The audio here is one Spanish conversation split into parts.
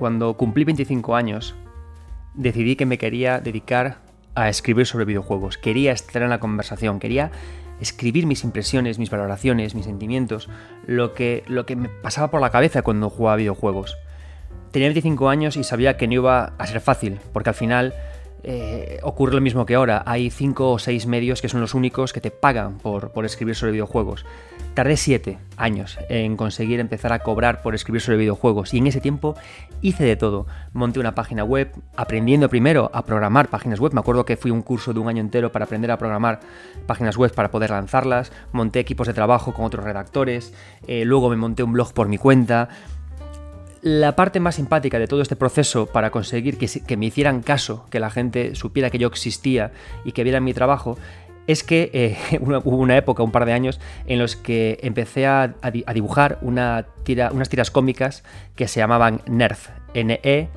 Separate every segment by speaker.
Speaker 1: cuando cumplí 25 años, decidí que me quería dedicar a escribir sobre videojuegos. Quería estar en la conversación, quería escribir mis impresiones, mis valoraciones, mis sentimientos, lo que, lo que me pasaba por la cabeza cuando jugaba videojuegos. Tenía 25 años y sabía que no iba a ser fácil, porque al final eh, ocurre lo mismo que ahora. Hay 5 o 6 medios que son los únicos que te pagan por, por escribir sobre videojuegos. Tardé 7 años en conseguir empezar a cobrar por escribir sobre videojuegos y en ese tiempo hice de todo. Monté una página web, aprendiendo primero a programar páginas web. Me acuerdo que fui un curso de un año entero para aprender a programar páginas web para poder lanzarlas. Monté equipos de trabajo con otros redactores. Eh, luego me monté un blog por mi cuenta. La parte más simpática de todo este proceso para conseguir que, que, me hicieran caso, que la gente supiera que yo existía y que vieran mi trabajo, es que eh, hubo una época, un par de años, en los que empecé a, dibujar unas tiras cómicas que se llamaban Nerf, N-E,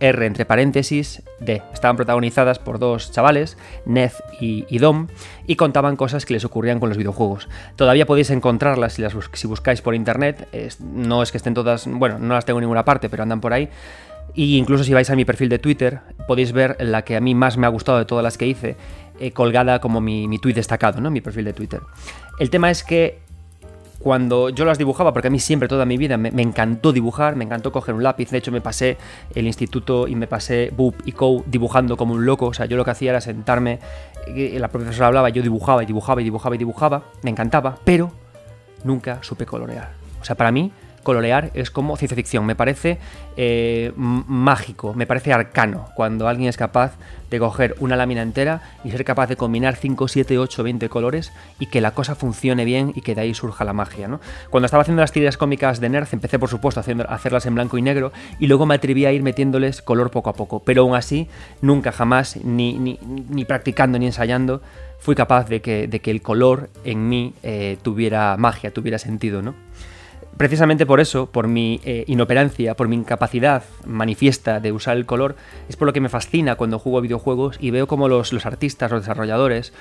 Speaker 1: R entre paréntesis, D. Estaban protagonizadas por dos chavales, Ned y, Dom, y contaban cosas que les ocurrían con los videojuegos. Todavía podéis encontrarlas si, buscáis por internet, no es que estén todas, bueno, no las tengo en ninguna parte, pero andan por ahí. Y incluso si vais a mi perfil de Twitter, podéis ver la que a mí más me ha gustado de todas las que hice, eh, colgada como mi, mi tweet destacado, ¿no? Mi perfil de Twitter. El tema es que cuando yo las dibujaba, porque a mí siempre toda mi vida me, encantó dibujar, me encantó coger un lápiz, de hecho me pasé el instituto y me pasé BUP y CO dibujando como un loco, o sea, yo lo que hacía era sentarme, la profesora hablaba, yo dibujaba y dibujaba y dibujaba y dibujaba, me encantaba, pero nunca supe colorear. O sea, para mí colorear es como ciencia ficción. Me parece eh, mágico, me parece arcano cuando alguien es capaz de coger una lámina entera y ser capaz de combinar 5, 7, 8, 20 colores y que la cosa funcione bien y que de ahí surja la magia. ¿no? Cuando estaba haciendo las tiras cómicas de Nerf, empecé por supuesto a hacerlas en blanco y negro y luego me atreví a ir metiéndoles color poco a poco. Pero aún así, nunca jamás, ni, ni, ni practicando ni ensayando, fui capaz de que, de que el color en mí eh, tuviera magia, tuviera sentido. ¿no? Precisamente por eso, por mi eh, inoperancia, por mi incapacidad manifiesta de usar el color, es por lo que me fascina cuando juego videojuegos y veo los, los artistas, los desarrolladores,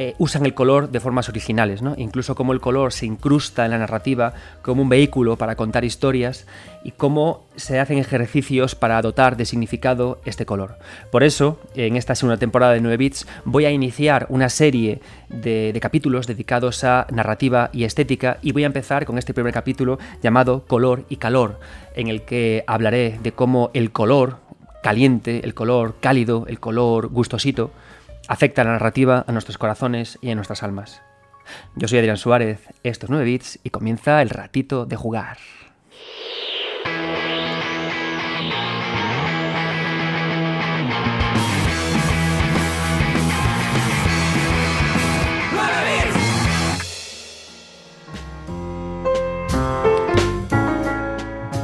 Speaker 1: eh, usan el color de formas originales, ¿no? incluso cómo el color se incrusta en la narrativa como un vehículo para contar historias y cómo se hacen ejercicios para dotar de significado este color. Por eso, en esta segunda temporada de 9 bits, voy a iniciar una serie de, de capítulos dedicados a narrativa y estética y voy a empezar con este primer capítulo llamado Color y Calor, en el que hablaré de cómo el color caliente, el color cálido, el color gustosito, afecta la narrativa a nuestros corazones y a nuestras almas. Yo soy Adrián Suárez, esto es 9 bits y comienza el ratito de jugar.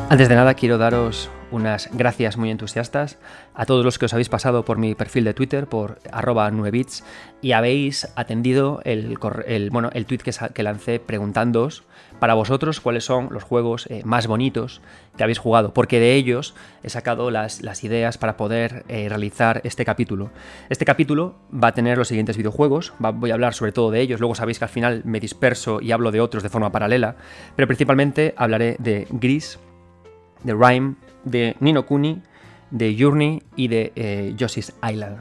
Speaker 1: Antes de nada quiero daros unas gracias muy entusiastas a todos los que os habéis pasado por mi perfil de Twitter, por arroba 9bits, y habéis atendido el, el, bueno, el tweet que, lancé preguntándoos para vosotros cuáles son los juegos eh, más bonitos que habéis jugado, porque de ellos he sacado las, ideas para poder eh, realizar este capítulo. Este capítulo va a tener los siguientes videojuegos, voy a hablar sobre todo de ellos, luego sabéis que al final me disperso y hablo de otros de forma paralela, pero principalmente hablaré de Gris, de Rhyme, de Nino Kuni, de Journey y de eh, Island.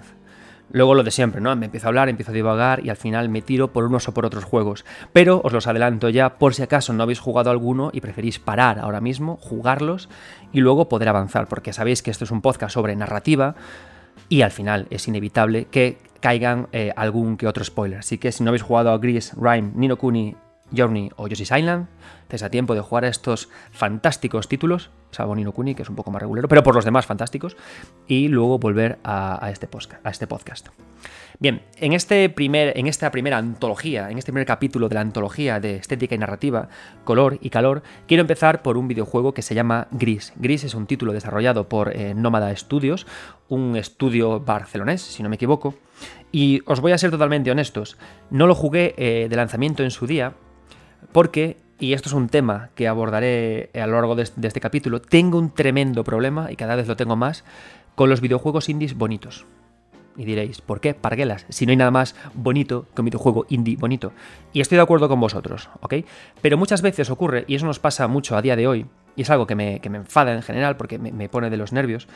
Speaker 1: Luego lo de siempre, ¿no? Me empiezo a hablar, empiezo a divagar y al final me tiro por unos o por otros juegos. Pero os los adelanto ya por si acaso no habéis jugado alguno y preferís parar ahora mismo, jugarlos y luego poder avanzar, porque sabéis que esto es un podcast sobre narrativa y al final es inevitable que caigan eh, algún que otro spoiler. Así que si no habéis jugado a Gris, Rhyme, Nino Kuni Journey o Yoshi's Island, estés a tiempo de jugar a estos fantásticos títulos, salvo Nino Kuni, que es un poco más regulero, pero por los demás fantásticos, y luego volver este, a este podcast. Bien, en, este primer, en esta primera antología, en este primer capítulo de la antología de estética y narrativa, color y calor, quiero empezar por un videojuego que se llama Gris. Gris es un título desarrollado por eh, Nómada Studios, un estudio barcelonés, si no me equivoco, y os voy a ser totalmente honestos, no lo jugué eh, de lanzamiento en su día, porque, y esto es un tema que abordaré a lo largo de este capítulo, tengo un tremendo problema, y cada vez lo tengo más, con los videojuegos indies bonitos. Y diréis, ¿por qué parguelas? Si no hay nada más bonito que un videojuego indie bonito. Y estoy de acuerdo con vosotros, ¿ok? Pero muchas veces ocurre, y eso nos pasa mucho a día de hoy, y es algo que me, enfada en general porque me, pone de los nervios,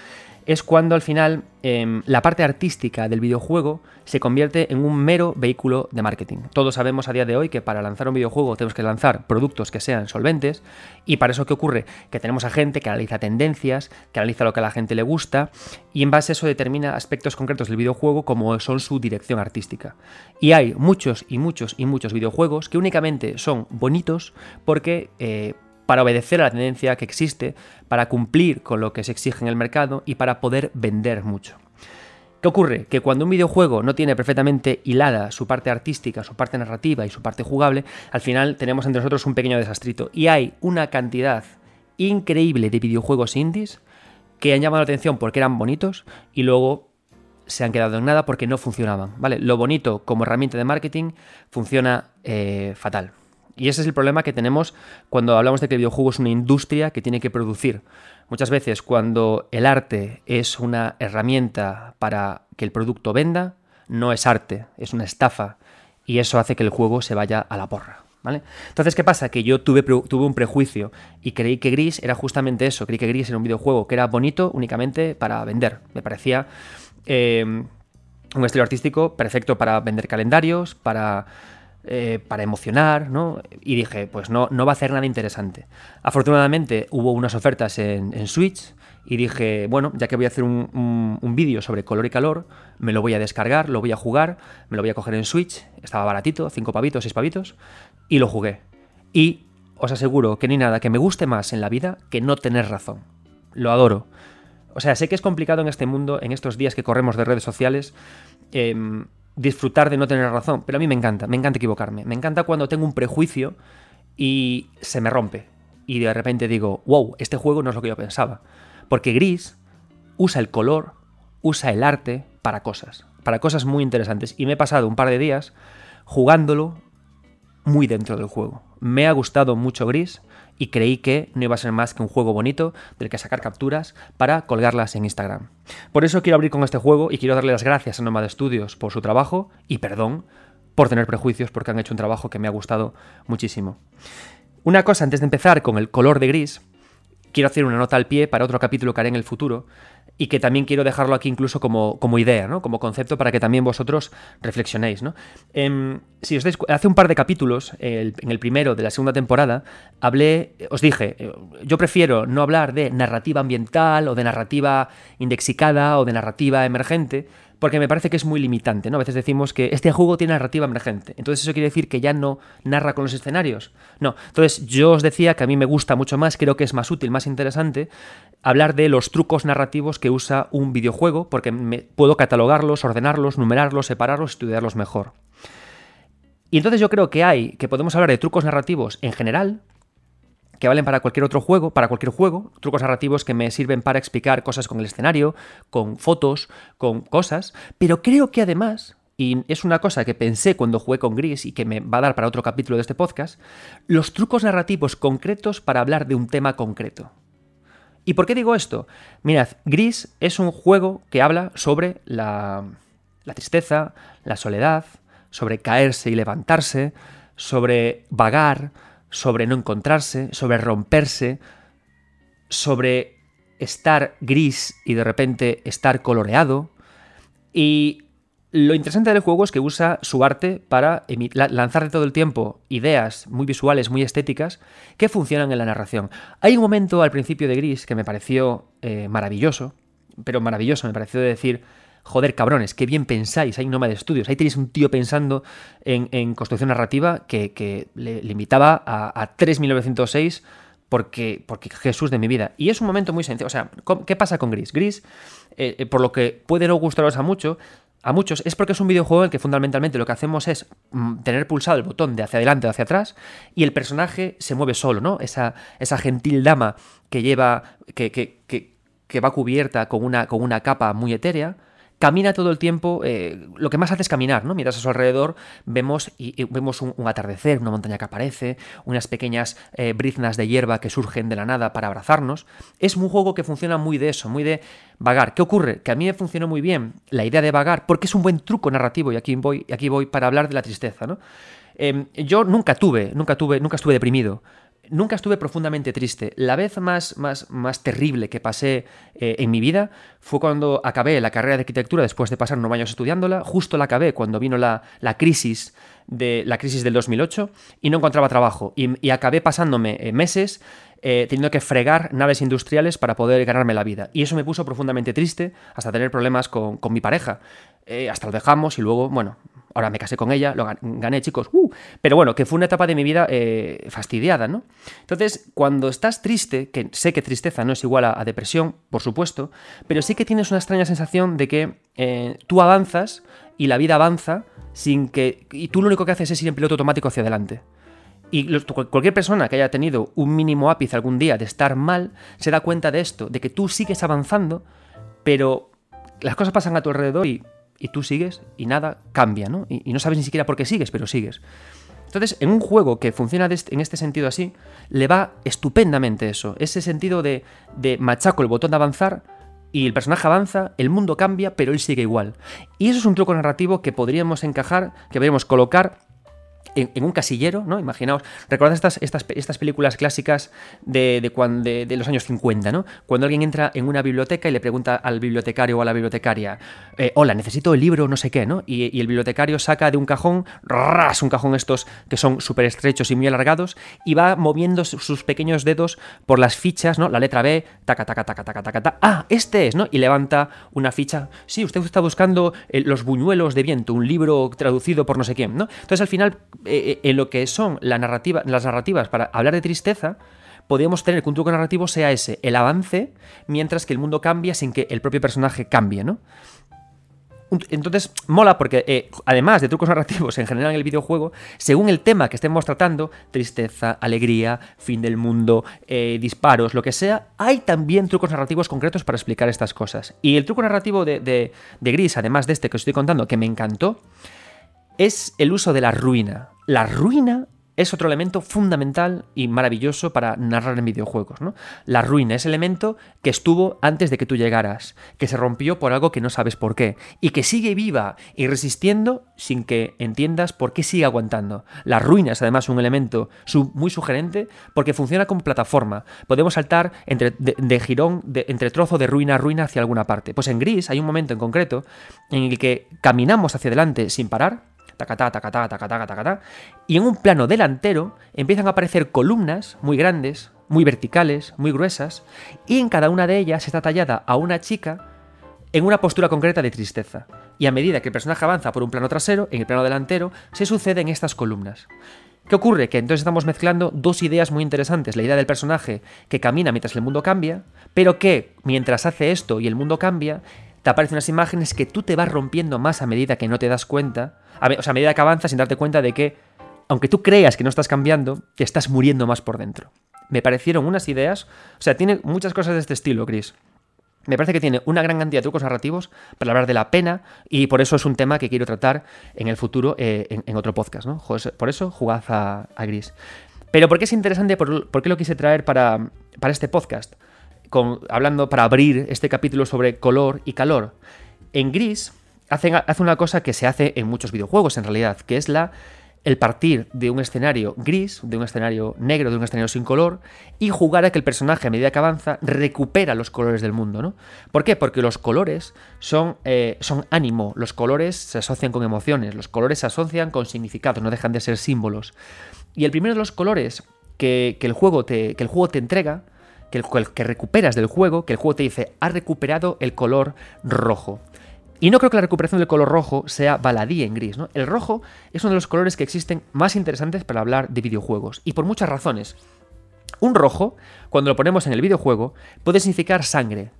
Speaker 1: es cuando al final em, la parte artística del videojuego se convierte en un mero vehículo de marketing. Todos sabemos a día de hoy que para lanzar un videojuego tenemos que lanzar productos que sean solventes y para eso ¿qué ocurre? Que tenemos a gente que analiza tendencias, que analiza lo que a la gente le gusta y en base a eso determina aspectos concretos del videojuego como son su dirección artística. Y hay muchos y muchos y muchos videojuegos que únicamente son bonitos porque... Eh, para obedecer a la tendencia que existe, para cumplir con lo que se exige en el mercado y para poder vender mucho. ¿Qué ocurre? Que cuando un videojuego no tiene perfectamente hilada su parte artística, su parte narrativa y su parte jugable, al final tenemos entre nosotros un pequeño desastrito. Y hay una cantidad increíble de videojuegos indies que han llamado la atención porque eran bonitos y luego se han quedado en nada porque no funcionaban. ¿vale? Lo bonito como herramienta de marketing funciona eh, fatal. Y ese es el problema que tenemos cuando hablamos de que el videojuego es una industria que tiene que producir. Muchas veces cuando el arte es una herramienta para que el producto venda, no es arte, es una estafa. Y eso hace que el juego se vaya a la porra. ¿Vale? Entonces, ¿qué pasa? Que yo tuve, un prejuicio y creí que Gris era justamente eso. Creí que Gris era un videojuego que era bonito únicamente para vender. Me parecía eh, un estilo artístico perfecto para vender calendarios, para eh, para emocionar, ¿no? Y dije, pues no, no va a hacer nada interesante. Afortunadamente hubo unas ofertas en, Switch y dije, bueno, ya que voy a hacer un, vídeo sobre color y calor, me lo voy a descargar, lo voy a jugar, me lo voy a coger en Switch, estaba baratito, 5 pavitos, 6 pavitos, y lo jugué. Y os aseguro que ni nada que me guste más en la vida que no tener razón. Lo adoro. O sea, sé que es complicado en este mundo, en estos días que corremos de redes sociales, eh, disfrutar de no tener razón, pero a mí me encanta, me encanta equivocarme, me encanta cuando tengo un prejuicio y se me rompe. Y de repente digo, wow, este juego no es lo que yo pensaba, porque Gris usa el color, usa el arte para cosas, para cosas muy interesantes. Y me he pasado un par de días jugándolo muy dentro del juego. Me ha gustado mucho Gris y creí que no iba a ser más que un juego bonito del que sacar capturas para colgarlas en Instagram. Por eso quiero abrir con este juego y quiero darle las gracias a Nomad Studios por su trabajo y perdón por tener prejuicios porque han hecho un trabajo que me ha gustado muchísimo. Una cosa antes de empezar con el color de gris, quiero hacer una nota al pie para otro capítulo que haré en el futuro y que también quiero dejarlo aquí incluso como, como idea, ¿no? como concepto para que también vosotros reflexionéis. ¿no? Em, si os hace un par de capítulos, en el primero de la segunda temporada, hablé, os dije, eh, yo prefiero no hablar de narrativa ambiental o de narrativa indexicada o de narrativa emergente, porque me parece que es muy limitante, ¿no? A veces decimos que este juego tiene narrativa emergente, entonces eso quiere decir que ya no narra con los escenarios. No, entonces yo os decía que a mí me gusta mucho más, creo que es más útil, más interesante, hablar de los trucos narrativos que usa un videojuego, porque me, puedo catalogarlos, ordenarlos, numerarlos, separarlos, estudiarlos mejor. Y entonces yo creo que hay, que podemos hablar de trucos narrativos en general, que valen para cualquier otro juego, para cualquier juego, trucos narrativos que me sirven para explicar cosas con el escenario, con fotos, con cosas, pero creo que además, y es una cosa que pensé cuando jugué con Gris y que me va a dar para otro capítulo de este podcast, los trucos narrativos concretos para hablar de un tema concreto. ¿Y por qué digo esto? Mirad, Gris es un juego que habla sobre la, la tristeza, la soledad, sobre caerse y levantarse, sobre vagar, sobre no encontrarse, sobre romperse, sobre estar gris y de repente estar coloreado. Y lo interesante del juego es que usa su arte para lanzar todo el tiempo ideas muy visuales, muy estéticas, que funcionan en la narración. Hay un momento al principio de Gris que me pareció eh, maravilloso, pero maravilloso, me pareció decir, joder, cabrones, qué bien pensáis, hay un de estudios. Ahí tenéis un tío pensando en, construcción narrativa que, le, limitaba a, a 3.906 porque, porque Jesús de mi vida. Y es un momento muy sencillo. O sea, ¿qué pasa con Gris? Gris, eh, eh, por lo que puede no gustaros a mucho, a muchos, es porque es un videojuego en el que fundamentalmente lo que hacemos es mm, tener pulsado el botón de hacia adelante o hacia atrás y el personaje se mueve solo, ¿no? Esa, esa gentil dama que lleva, que, que, que, va cubierta con una, con una capa muy etérea, camina todo el tiempo, eh, lo que más hace es caminar, ¿no? Mientras a su alrededor vemos, y, vemos un, atardecer, una montaña que aparece, unas pequeñas eh, briznas de hierba que surgen de la nada para abrazarnos. Es un juego que funciona muy de eso, muy de vagar. ¿Qué ocurre? Que a mí me funcionó muy bien la idea de vagar porque es un buen truco narrativo y aquí voy, aquí voy para hablar de la tristeza, ¿no? Em, yo nunca tuve, nunca tuve, nunca estuve deprimido. Nunca estuve profundamente triste. La vez más, más, más terrible que pasé eh, en mi vida fue cuando acabé la carrera de arquitectura después de pasar nueve años estudiándola. Justo la acabé cuando vino la, la crisis de la crisis del 2008 y no encontraba trabajo. Y, acabé pasándome eh, meses eh, teniendo que fregar naves industriales para poder ganarme la vida. Y eso me puso profundamente triste hasta tener problemas con, con mi pareja. hasta lo dejamos y luego, bueno, Ahora me casé con ella, lo gané, chicos. Uh, pero bueno, que fue una etapa de mi vida eh, fastidiada, ¿no? Entonces, cuando estás triste, que sé que tristeza no es igual a, depresión, por supuesto, pero sí que tienes una extraña sensación de que eh, tú avanzas y la vida avanza sin que. Y tú lo único que haces es ir en piloto automático hacia adelante. Y cualquier persona que haya tenido un mínimo ápice algún día de estar mal, se da cuenta de esto, de que tú sigues avanzando, pero las cosas pasan a tu alrededor y y tú sigues y nada cambia, ¿no? Y, no sabes ni siquiera por qué sigues, pero sigues. Entonces, en un juego que funciona en este sentido así, le va estupendamente eso. Ese sentido de, de machaco el botón de avanzar y el personaje avanza, el mundo cambia, pero él sigue igual. Y eso es un truco narrativo que podríamos encajar, que podríamos colocar en, un casillero, ¿no? Imaginaos, recordad estas, estas, estas películas clásicas de, de, de, los años 50, ¿no? Cuando alguien entra en una biblioteca y le pregunta al bibliotecario o a la bibliotecaria, eh, hola, necesito el libro, no sé qué, ¿no? Y, el bibliotecario saca de un cajón, ras, un cajón estos que son súper estrechos y muy alargados, y va moviendo sus pequeños dedos por las fichas, ¿no? La letra B, taca, taca, taca, taca, taca, taca, ah, este es, ¿no? Y levanta una ficha, sí, usted está buscando eh, Los buñuelos de viento, un libro traducido por no sé quién, ¿no? Entonces al final eh, en lo que son las narrativas para hablar de tristeza, podríamos tener que un truco narrativo sea ese, el avance, mientras que el mundo cambia sin que el propio personaje cambie, ¿no? Entonces, mola porque, eh, además de trucos narrativos en general en el videojuego, según el tema que estemos tratando, tristeza, alegría, fin del mundo, eh, disparos, lo que sea, hay también trucos narrativos concretos para explicar estas cosas. Y el truco narrativo de, de Gris, además de este que os estoy contando, que me encantó, es el uso de la ruina. La ruina es otro elemento fundamental y maravilloso para narrar en videojuegos. ¿no? La ruina, ese elemento que estuvo antes de que tú llegaras, que se rompió por algo que no sabes por qué, y que sigue viva y resistiendo sin que entiendas por qué sigue aguantando. La ruina es además un elemento muy sugerente porque funciona como plataforma. Podemos saltar entre, de, girón, entre trozo de ruina a ruina hacia alguna parte. Pues en Gris hay un momento en concreto en el que caminamos hacia adelante sin parar tacatá, tacatá, tacatá, tacatá, y en un plano delantero empiezan a aparecer columnas muy grandes, muy verticales, muy gruesas, y en cada una de ellas está tallada a una chica en una postura concreta de tristeza. Y a medida que el personaje avanza por un plano trasero, en el plano delantero, se suceden estas columnas. ¿Qué ocurre? Que entonces estamos mezclando dos ideas muy interesantes. La idea del personaje que camina mientras el mundo cambia, pero que mientras hace esto y el mundo cambia, te aparecen unas imágenes que tú te vas rompiendo más a medida que no te das cuenta, o sea, a medida que avanzas sin darte cuenta de que, aunque tú creas que no estás cambiando, te estás muriendo más por dentro. Me parecieron unas ideas, o sea, tiene muchas cosas de este estilo, Chris. Me parece que tiene una gran cantidad de trucos narrativos para hablar de la pena y por eso es un tema que quiero tratar en el futuro eh, en, otro podcast, ¿no? Por eso jugad a, Gris. Pero ¿por qué es interesante? ¿Por, qué lo quise traer para, para este podcast? Hablando para abrir este capítulo sobre color y calor. En Gris hace, hace una cosa que se hace en muchos videojuegos en realidad, que es la el partir de un escenario gris, de un escenario negro, de un escenario sin color, y jugar a que el personaje a medida que avanza recupera los colores del mundo, ¿no? ¿Por qué? Porque los colores son, eh, son ánimo, los colores se asocian con emociones, los colores se asocian con significados, no dejan de ser símbolos. Y el primero de los colores que, el, juego te, que el juego te entrega que, el, que recuperas del juego, que el juego te dice, ha recuperado el color rojo. Y no creo que la recuperación del color rojo sea baladí en gris, ¿no? El rojo es uno de los colores que existen más interesantes para hablar de videojuegos, y por muchas razones. Un rojo, cuando lo ponemos en el videojuego, puede significar sangre,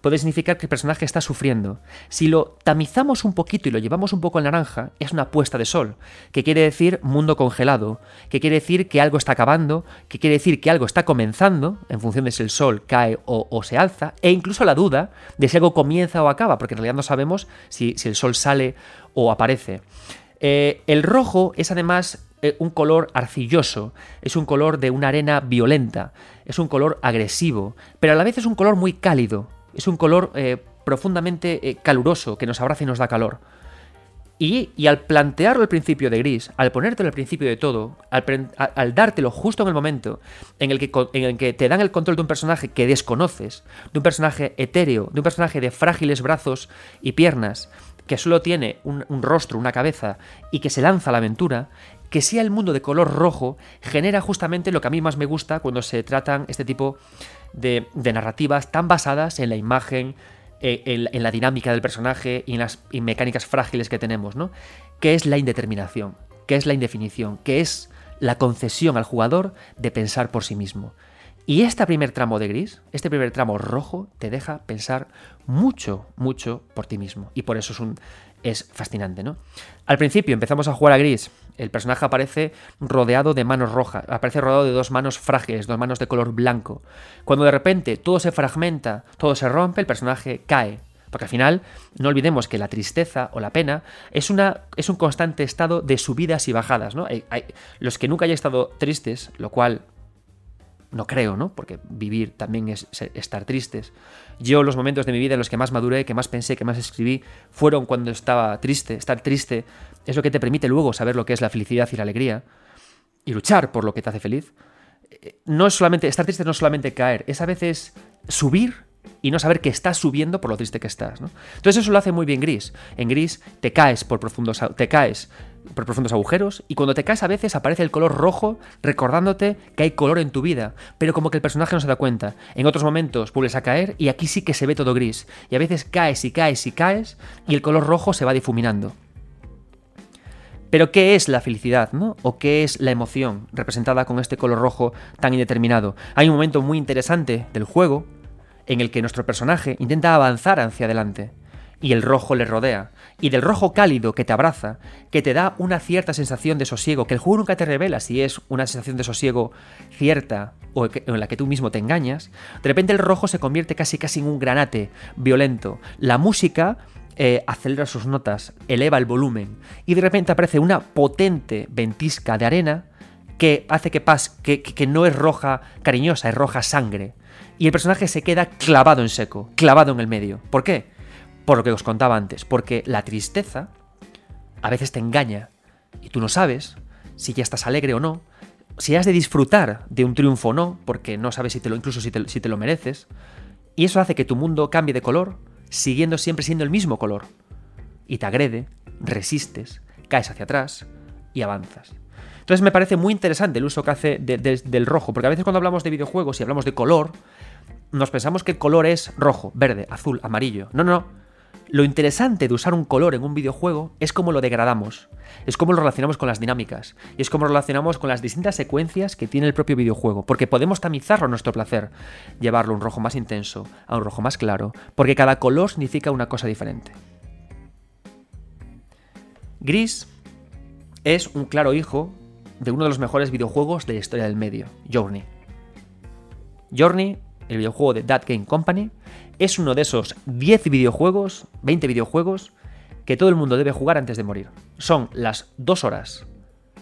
Speaker 1: puede significar que el personaje está sufriendo. Si lo tamizamos un poquito y lo llevamos un poco al naranja, es una puesta de sol, que quiere decir mundo congelado, que quiere decir que algo está acabando, que quiere decir que algo está comenzando, en función de si el sol cae o, se alza, e incluso la duda de si algo comienza o acaba, porque en realidad no sabemos si, el sol sale o aparece. Eh, el rojo es además eh, un color arcilloso, es un color de una arena violenta, es un color agresivo, pero a la vez es un color muy cálido, es un color eh, profundamente eh, caluroso que nos abraza y nos da calor. Y, al plantearlo al principio de Gris, al ponértelo al principio de todo, al, dártelo justo en el momento en el, que, en el que te dan el control de un personaje que desconoces, de un personaje etéreo, de un personaje de frágiles brazos y piernas, que solo tiene un, rostro, una cabeza, y que se lanza a la aventura, que sea el mundo de color rojo, genera justamente lo que a mí más me gusta cuando se tratan este tipo de, narrativas tan basadas en la imagen, eh, en, la dinámica del personaje y en las mecánicas frágiles que tenemos, ¿no? Que es la indeterminación, que es la indefinición, que es la concesión al jugador de pensar por sí mismo. Y este primer tramo de gris, este primer tramo rojo, te deja pensar mucho, mucho por ti mismo. Y por eso es, un, es fascinante, ¿no? Al principio empezamos a jugar a gris. El personaje aparece rodeado de manos rojas, aparece rodeado de dos manos frágiles, dos manos de color blanco. Cuando de repente todo se fragmenta, todo se rompe, el personaje cae. Porque al final, no olvidemos que la tristeza o la pena es, una, es un constante estado de subidas y bajadas, ¿no? los que nunca hayan estado tristes, lo cual no creo, ¿no? Porque vivir también es estar tristes. Yo los momentos de mi vida en los que más maduré, que más pensé, que más escribí, fueron cuando estaba triste. Estar triste es lo que te permite luego saber lo que es la felicidad y la alegría y luchar por lo que te hace feliz. Eh, no es solamente estar triste, no es solamente caer, es a veces subir y no saber que estás subiendo por lo triste que estás. ¿no? Entonces eso lo hace muy bien Gris. En Gris te caes por profundos, te caes por profundos agujeros y cuando te caes a veces aparece el color rojo recordándote que hay color en tu vida, pero como que el personaje no se da cuenta. En otros momentos vuelves a caer y aquí sí que se ve todo gris y a veces caes y caes y caes y el color rojo se va difuminando. Pero ¿qué es la felicidad, no? ¿O qué es la emoción representada con este color rojo tan indeterminado? Hay un momento muy interesante del juego en el que nuestro personaje intenta avanzar hacia adelante y el rojo le rodea, y del rojo cálido que te abraza, que te da una cierta sensación de sosiego, que el juego nunca te revela si es una sensación de sosiego cierta o en la que tú mismo te engañas, de repente el rojo se convierte casi casi en un granate violento. La música eh, acelera sus notas, eleva el volumen, y de repente aparece una potente ventisca de arena que hace que, pas, que, que no es roja cariñosa, es roja sangre. Y el personaje se queda clavado en seco, clavado en el medio. ¿Por qué? Por lo que os contaba antes, porque la tristeza a veces te engaña y tú no sabes si ya estás alegre o no, si has de disfrutar de un triunfo o no, porque no sabes si te lo, incluso si te, lo mereces, y eso hace que tu mundo cambie de color, siguiendo siempre siendo el mismo color, y te agrede, resistes, caes hacia atrás y avanzas. Entonces me parece muy interesante el uso que hace del rojo, porque a veces cuando hablamos de videojuegos y hablamos de color, nos pensamos que el color es rojo, verde, azul, amarillo. No, no, lo interesante de usar un color en un videojuego es cómo lo degradamos, es cómo lo relacionamos con las dinámicas, y es cómo lo relacionamos con las distintas secuencias que tiene el propio videojuego, porque podemos tamizarlo a nuestro placer, llevarlo a un rojo más intenso, a un rojo más claro, porque cada color significa una cosa diferente. Gris es un claro hijo de uno de los mejores videojuegos de la historia del medio, Journey. Journey, el videojuego de That Game Company, es uno de esos 10 videojuegos, 20 videojuegos, que todo el mundo debe jugar antes de morir. Son las dos horas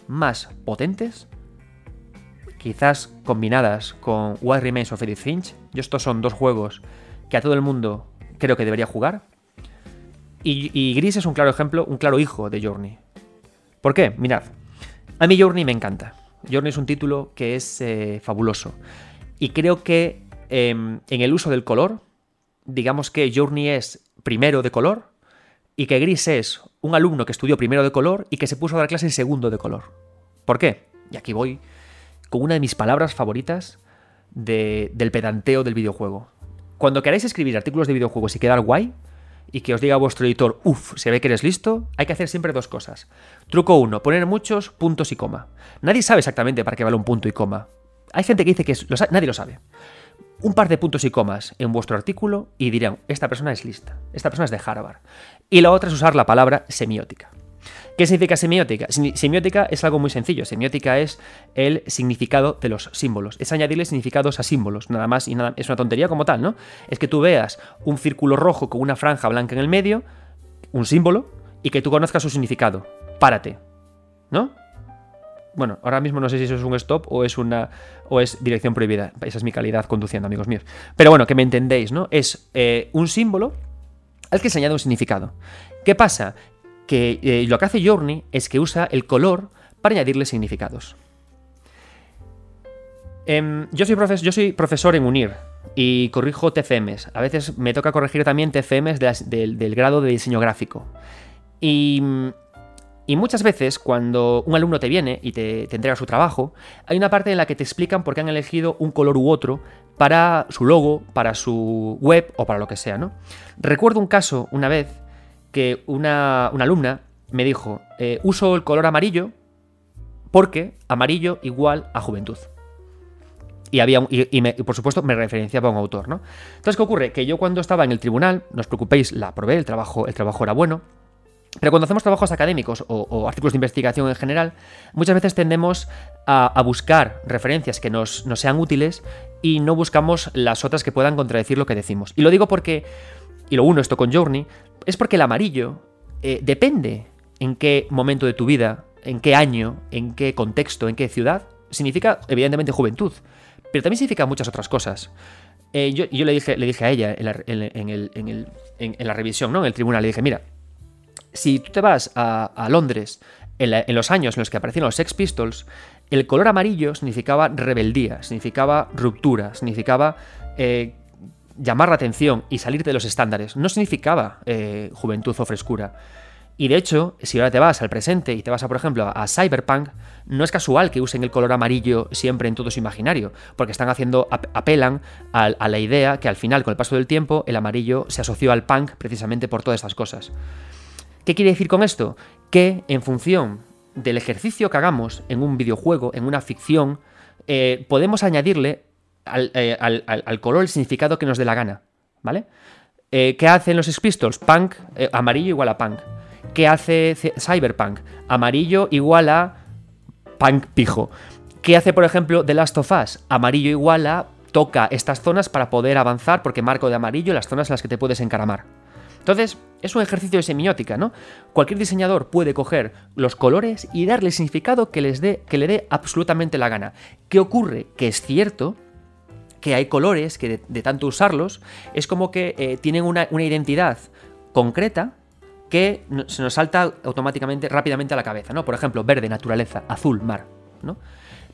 Speaker 1: más potentes, quizás combinadas con What Remains of Edith Finch. Yo estos son dos juegos que a todo el mundo creo que debería jugar. Y, Gris es un claro ejemplo, un claro hijo de Journey. ¿Por qué? Mirad, a mí Journey me encanta. Journey es un título que es eh, fabuloso. Y creo que em, en el uso del color, digamos que Journey es primero de color y que Gris es un alumno que estudió primero de color y que se puso a dar clase en segundo de color. ¿Por qué? Y aquí voy con una de mis palabras favoritas del pedanteo del videojuego. Cuando queráis escribir artículos de videojuegos y quedar guay, y que os diga vuestro editor, uff, se ve que eres listo, hay que hacer siempre dos cosas. Truco uno, poner muchos puntos y coma. Nadie sabe exactamente para qué vale un punto y coma. Hay gente que dice que nadie lo sabe un par de puntos y comas en vuestro artículo y dirán, esta persona es lista, esta persona es de Harvard. Y la otra es usar la palabra semiótica. ¿Qué significa semiótica? Semiótica es algo muy sencillo. Semiótica es el significado de los símbolos. Es añadirle significados a símbolos, nada más y nada. Es una tontería como tal, ¿no? Es que tú veas un círculo rojo con una franja blanca en el medio, un símbolo, y que tú conozcas su significado. Párate. ¿No? Bueno, ahora mismo no sé si eso es un stop o es una o es dirección prohibida. Esa es mi calidad conduciendo, amigos míos. Pero bueno, que me entendéis, ¿no? Es eh, un símbolo al que se añade un significado. ¿Qué pasa? que eh, lo que hace Journey es que usa el color para añadirle significados. Em, yo, soy profesor en UNIR y corrijo TCMs. A veces me toca corregir también TCMs del grado de diseño gráfico. Y, muchas veces cuando un alumno te viene y te, entrega su trabajo, hay una parte en la que te explican por qué han elegido un color u otro para su logo, para su web o para lo que sea. ¿no? Recuerdo un caso una vez que una, alumna me dijo, eh, uso el color amarillo porque amarillo igual a juventud. Y, había y, por supuesto me referenciaba a un autor, ¿no? Entonces, ¿qué ocurre? Que yo cuando estaba en el tribunal, no os preocupéis, la aprobé, el trabajo, el trabajo era bueno, pero cuando hacemos trabajos académicos o, artículos de investigación en general, muchas veces tendemos a, buscar referencias que nos, sean útiles y no buscamos las otras que puedan contradecir lo que decimos. Y lo digo porque, y lo uno esto con Journey, es porque el amarillo eh, depende en qué momento de tu vida, en qué año, en qué contexto, en qué ciudad, significa evidentemente juventud, pero también significa muchas otras cosas. Eh, yo, le, dije, le dije a ella en la, en la revisión, ¿no? en el tribunal, le dije, mira, si tú te vas a, Londres en, los años en los que aparecieron los Sex Pistols, el color amarillo significaba rebeldía, significaba ruptura, significaba eh, llamar la atención y salir de los estándares. No significaba eh, juventud o frescura. Y de hecho, si ahora te vas al presente y te vas, a, por ejemplo, a Cyberpunk, no es casual que usen el color amarillo siempre en todo su imaginario, porque están haciendo, apelan a, a, la idea que al final, con el paso del tiempo, el amarillo se asoció al punk precisamente por todas estas cosas. ¿Qué quiere decir con esto? Que en función del ejercicio que hagamos en un videojuego, en una ficción, eh, podemos añadirle eh, al, color el significado que nos dé la gana. ¿Vale? Eh, ¿Qué hacen los Pistols? Punk, amarillo igual a punk. ¿Qué hace Cyberpunk? Amarillo igual a punk pijo. ¿Qué hace, por ejemplo, The Last of Us? Amarillo igual a toca estas zonas para poder avanzar porque marco de amarillo las zonas en las que te puedes encaramar. Entonces, es un ejercicio de semiótica, ¿no? Cualquier diseñador puede coger los colores y darle significado que, les dé, que le dé absolutamente la gana. ¿Qué ocurre? Que es cierto que hay colores que de, tanto usarlos es como que eh, tienen una, una identidad concreta que se nos salta automáticamente, rápidamente a la cabeza, ¿no? Por ejemplo, verde, naturaleza, azul, mar, ¿no?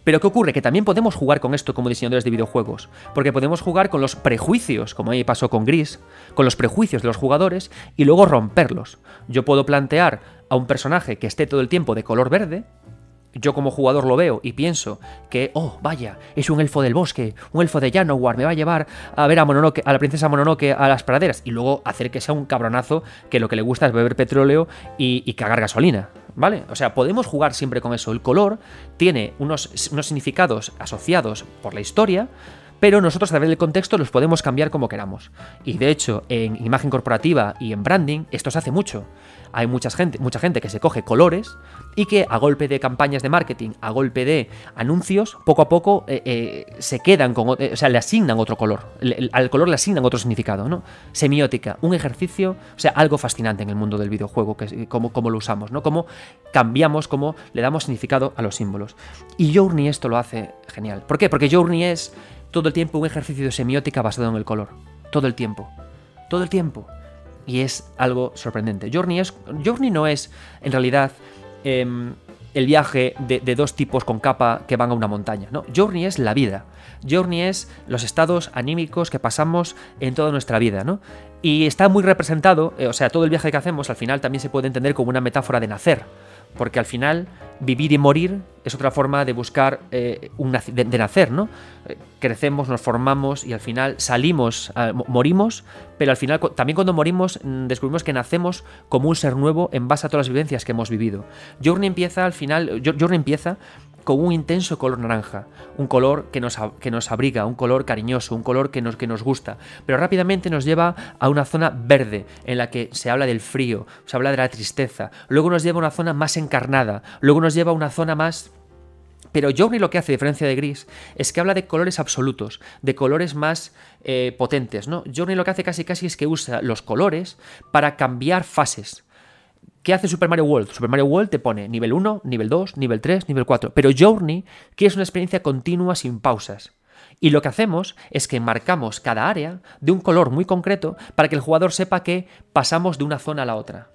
Speaker 1: Pero ¿qué ocurre? Que también podemos jugar con esto como diseñadores de videojuegos, porque podemos jugar con los prejuicios, como ahí pasó con Gris, con los prejuicios de los jugadores y luego romperlos. Yo puedo plantear a un personaje que esté todo el tiempo de color verde, yo como jugador lo veo y pienso que, oh, vaya, es un elfo del bosque, un elfo de Janowar, me va a llevar a ver a Mononoke, a la princesa Mononoke a las praderas y luego hacer que sea un cabronazo que lo que le gusta es beber petróleo y, y cagar gasolina. ¿Vale? O sea, podemos jugar siempre con eso. El color tiene unos, unos significados asociados por la historia, pero nosotros a través del contexto los podemos cambiar como queramos. Y de hecho, en imagen corporativa y en branding, esto se hace mucho. Hay mucha gente, mucha gente que se coge colores y que a golpe de campañas de marketing, a golpe de anuncios, poco a poco eh, eh, se quedan con, o sea, le asignan otro color. al color le asignan otro significado, ¿no? Semiótica, un ejercicio, o sea, algo fascinante en el mundo del videojuego, que cómo, cómo lo usamos, ¿no? Cómo cambiamos, cómo le damos significado a los símbolos. Y Journey esto lo hace genial. ¿Por qué? Porque Journey es todo el tiempo un ejercicio de semiótica basado en el color. Todo el tiempo. Todo el tiempo. Y es algo sorprendente. Journey, es, Journey no es, en realidad, em, el viaje de, dos tipos con capa que van a una montaña. No, Journey es la vida. Journey es los estados anímicos que pasamos en toda nuestra vida, ¿no? Y está muy representado, eh, o sea, todo el viaje que hacemos al final también se puede entender como una metáfora de nacer porque al final vivir y morir es otra forma de buscar, eh, de, nacer, ¿no? Eh, crecemos, nos formamos y al final salimos, ah, morimos, pero al final también cuando morimos mm, descubrimos que nacemos como un ser nuevo en base a todas las vivencias que hemos vivido. Journey empieza al final, Journey empieza con un intenso color naranja, un color que nos, que nos abriga, un color cariñoso, un color que nos, que nos gusta, pero rápidamente nos lleva a una zona verde en la que se habla del frío, se habla de la tristeza, luego nos lleva a una zona más encarnada, luego nos lleva a una zona más pero Journey lo que hace, a diferencia de Gris, es que habla de colores absolutos, de colores más eh, potentes, ¿no? Journey lo que hace casi casi es que usa los colores para cambiar fases. ¿Qué hace Super Mario World? Super Mario World te pone nivel 1, nivel 2, nivel 3, nivel 4. Pero Journey, que es una experiencia continua sin pausas. Y lo que hacemos es que marcamos cada área de un color muy concreto para que el jugador sepa que pasamos de una zona a la otra.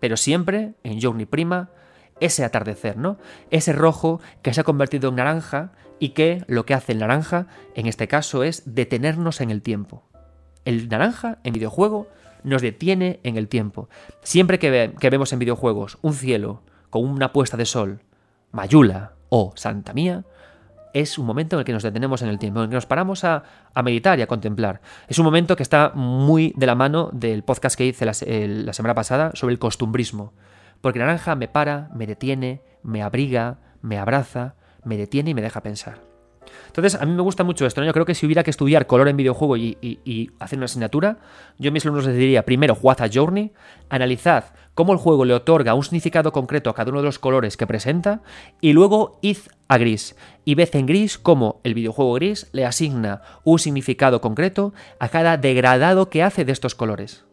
Speaker 1: pero siempre en Journey Prima, ese atardecer, ¿no? Ese rojo que se ha convertido en naranja y que lo que hace el naranja, en este caso, es detenernos en el tiempo. El naranja en videojuego nos detiene en el tiempo. Siempre que, vemos en videojuegos un cielo con una puesta de sol, Mayula o Santa Mía, es un momento en el que nos detenemos en el tiempo, en el que nos paramos a, meditar y a contemplar. Es un momento que está muy de la mano del podcast que hice la, la semana pasada sobre el costumbrismo. Porque naranja me para, me detiene, me abriga, me abraza, me detiene y me deja pensar. Entonces, a mí me gusta mucho esto. Yo creo que si hubiera que estudiar color en videojuego y, hacer una asignatura, yo a mis alumnos les diría, primero, jugad a Journey, analizad cómo el juego le otorga un significado concreto a cada uno de los colores que presenta, y luego id a gris, y ved en gris cómo el videojuego gris le asigna un significado concreto a cada degradado que hace de estos colores.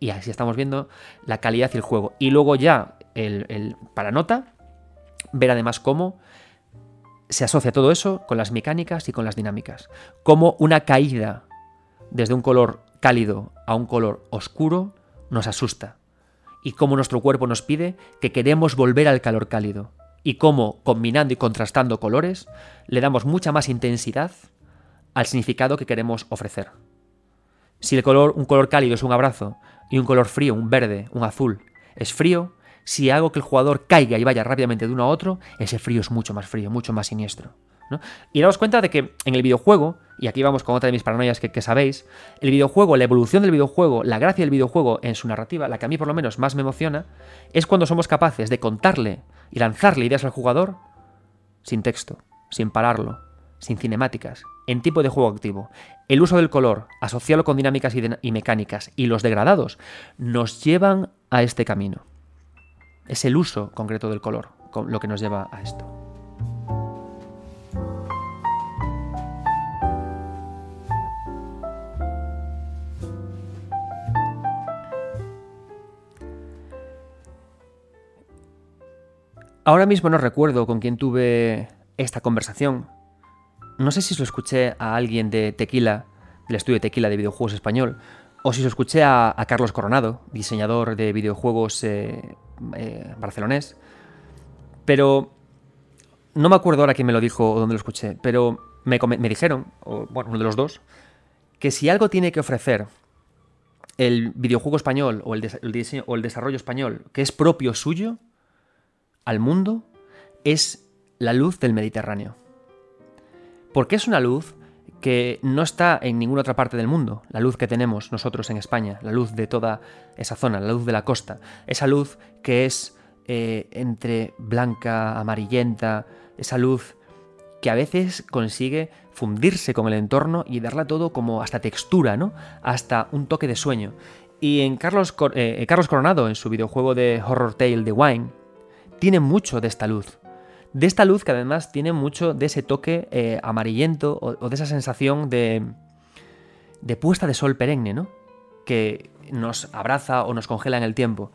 Speaker 1: Y así estamos viendo la calidad del juego. Y luego ya, el, para nota, ver además cómo se asocia todo eso con las mecánicas y con las dinámicas. Como una caída desde un color cálido a un color oscuro nos asusta. Y cómo nuestro cuerpo nos pide que queremos volver al calor cálido. Y cómo, combinando y contrastando colores, le damos mucha más intensidad al significado que queremos ofrecer. Si el color, un color cálido es un abrazo y un color frío, un verde, un azul, es frío, si hago que el jugador caiga y vaya rápidamente de uno a otro, ese frío es mucho más frío, mucho más siniestro. Y daos cuenta de que en el videojuego, y aquí vamos con otra de mis paranoias que, sabéis, el videojuego, la evolución del videojuego, la gracia del videojuego en su narrativa, la que a mí por lo menos más me emociona, es cuando somos capaces de contarle y lanzarle ideas al jugador sin texto, sin pararlo, sin cinemáticas, en tipo de juego activo. El uso del color, asociarlo con dinámicas y mecánicas, y los degradados, nos llevan a este camino. Es el uso concreto del color lo que nos lleva a esto. Ahora mismo no recuerdo con quién tuve esta conversación. No sé si lo escuché a alguien de Tequila, del estudio Tequila de videojuegos español, o si lo escuché a, Carlos Coronado, diseñador de videojuegos eh, eh, barcelonés. Pero no me acuerdo ahora quién me lo dijo o dónde lo escuché, pero me, dijeron, o, bueno, uno de los dos, que si algo tiene que ofrecer el videojuego español o el desarrollo español que es propio suyo al mundo, es la luz del Mediterráneo. Porque es una luz que no está en ninguna otra parte del mundo, la luz que tenemos nosotros en España, la luz de toda esa zona, la luz de la costa, esa luz que es eh, entre blanca, amarillenta, esa luz que a veces consigue fundirse con el entorno y darle todo como hasta textura, ¿no? Hasta un toque de sueño. Y en Carlos, eh, Carlos Coronado, en su videojuego de Horror Tale The Wine, tiene mucho de esta luz de esta luz que además tiene mucho de ese toque eh, amarillento o, de esa sensación de, de puesta de sol perenne, ¿no? Que nos abraza o nos congela en el tiempo.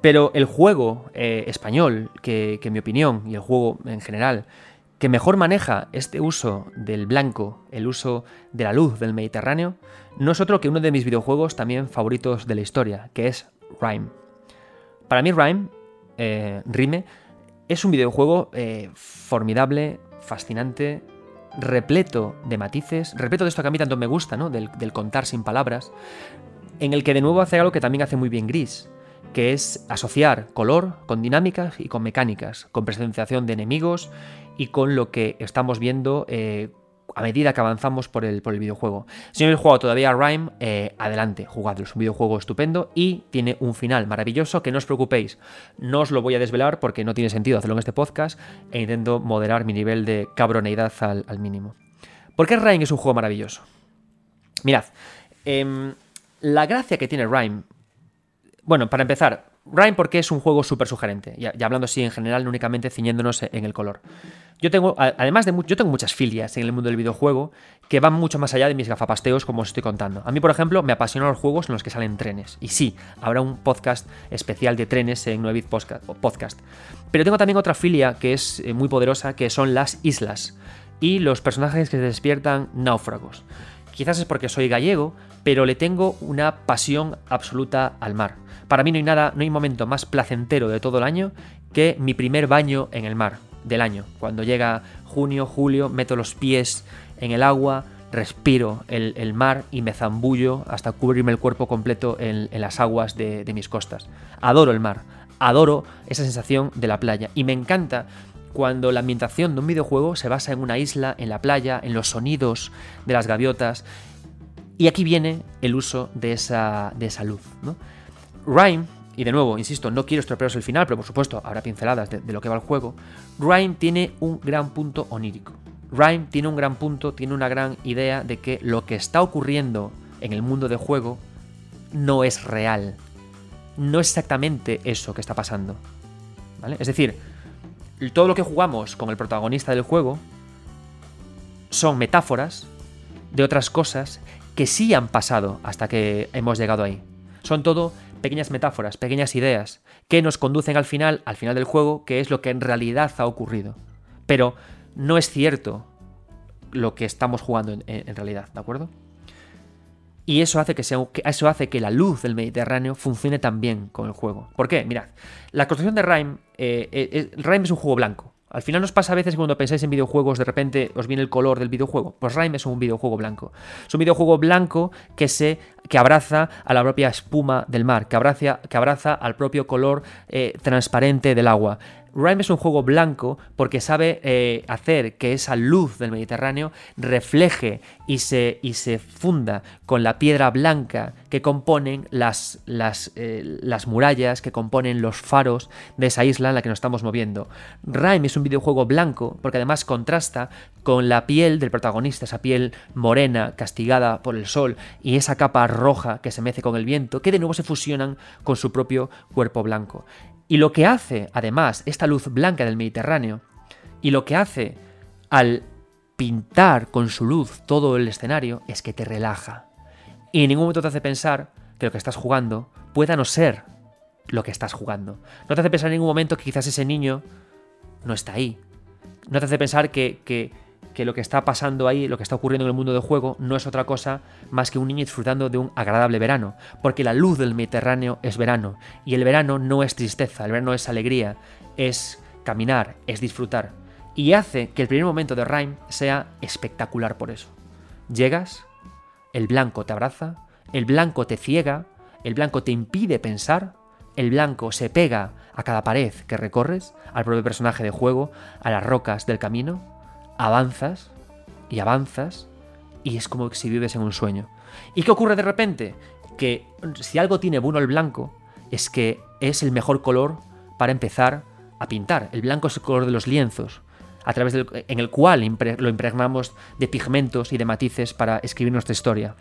Speaker 1: Pero el juego eh, español, que, que en mi opinión, y el juego en general, que mejor maneja este uso del blanco, el uso de la luz del Mediterráneo, no es otro que uno de mis videojuegos también favoritos de la historia, que es Rime. Para mí Rime, eh, Rime, es un videojuego eh, formidable, fascinante, repleto de matices, repleto de esto que a mí tanto me gusta, ¿no? Del, contar sin palabras, en el que de nuevo hace algo que también hace muy bien Gris, que es asociar color con dinámicas y con mecánicas, con presentación de enemigos y con lo que estamos viendo eh, a medida que avanzamos por el, por el videojuego. Si no habéis jugado todavía Rime, eh, adelante, jugadlo. Es un videojuego estupendo y tiene un final maravilloso que no os preocupéis. No os lo voy a desvelar porque no tiene sentido hacerlo en este podcast e intento moderar mi nivel de cabroneidad al, mínimo. ¿Por qué Rime es un juego maravilloso? Mirad, em, la gracia que tiene Rime... Bueno, para empezar, Rime porque es un juego súper sugerente, y, hablando así en general, no únicamente ciñéndonos en el color. Yo tengo, además de yo tengo muchas filias en el mundo del videojuego que van mucho más allá de mis gafapasteos, como os estoy contando. A mí, por ejemplo, me apasionan los juegos en los que salen trenes. Y sí, habrá un podcast especial de trenes en 9 Podcast. Pero tengo también otra filia que es eh, muy poderosa, que son las islas. Y los personajes que se despiertan náufragos. Quizás es porque soy gallego, pero le tengo una pasión absoluta al mar Para mí no hay nada, no hay momento más placentero de todo el año que mi primer baño en el mar del año. Cuando llega junio, julio, meto los pies en el agua, respiro el, mar y me zambullo hasta cubrirme el cuerpo completo en, las aguas de, mis costas. Adoro el mar, adoro esa sensación de la playa y me encanta cuando la ambientación de un videojuego se basa en una isla, en la playa, en los sonidos de las gaviotas. Y aquí viene el uso de esa, de esa luz. ¿no? Rhyme, y de nuevo, insisto, no quiero estropearos el final, pero por supuesto habrá pinceladas de, lo que va el juego. Rhyme tiene un gran punto onírico. Rhyme tiene un gran punto, tiene una gran idea de que lo que está ocurriendo en el mundo de juego no es real. No es exactamente eso que está pasando. Es decir, todo lo que jugamos con el protagonista del juego son metáforas de otras cosas que sí han pasado hasta que hemos llegado ahí. Son todo pequeñas metáforas, pequeñas ideas que nos conducen al final, al final del juego, que es lo que en realidad ha ocurrido. Pero no es cierto lo que estamos jugando en, realidad, ¿de acuerdo? Y eso hace que, eso hace que la luz del Mediterráneo funcione tan bien con el juego. ¿Por qué? Mirad, la construcción de Rime, eh, eh, Rime es un juego blanco. Al final nos pasa a veces cuando pensáis en videojuegos, de repente os viene el color del videojuego. Pues Rime es un videojuego blanco. Es un videojuego blanco que se que abraza a la propia espuma del mar, que abraza, que abraza al propio color eh, transparente del agua. Rime es un juego blanco porque sabe eh, hacer que esa luz del Mediterráneo refleje y se, y se funda con la piedra blanca que componen las, las, eh, las, murallas, que componen los faros de esa isla en la que nos estamos moviendo. Rime es un videojuego blanco porque además contrasta con la piel del protagonista, esa piel morena, castigada por el sol, y esa capa roja que se mece con el viento, que de nuevo se fusionan con su propio cuerpo blanco. Y lo que hace, además, esta luz blanca del Mediterráneo, y lo que hace al pintar con su luz todo el escenario, es que te relaja. Y en ningún momento te hace pensar que lo que estás jugando pueda no ser lo que estás jugando. No te hace pensar en ningún momento que quizás ese niño no está ahí. No te hace pensar que, que que lo que está pasando ahí, lo que está ocurriendo en el mundo del juego, no es otra cosa más que un niño disfrutando de un agradable verano, porque la luz del Mediterráneo es verano, y el verano no es tristeza, el verano es alegría, es caminar, es disfrutar, y hace que el primer momento de Rhyme sea espectacular por eso. Llegas, el blanco te abraza, el blanco te ciega, el blanco te impide pensar, el blanco se pega a cada pared que recorres, al propio personaje de juego, a las rocas del camino, avanzas y avanzas y es como si vives en un sueño. ¿Y qué ocurre de repente? Que si algo tiene bueno el blanco, es que es el mejor color para empezar a pintar. El blanco es el color de los lienzos, a través del, en el cual lo impregnamos de pigmentos y de matices para escribir nuestra historia.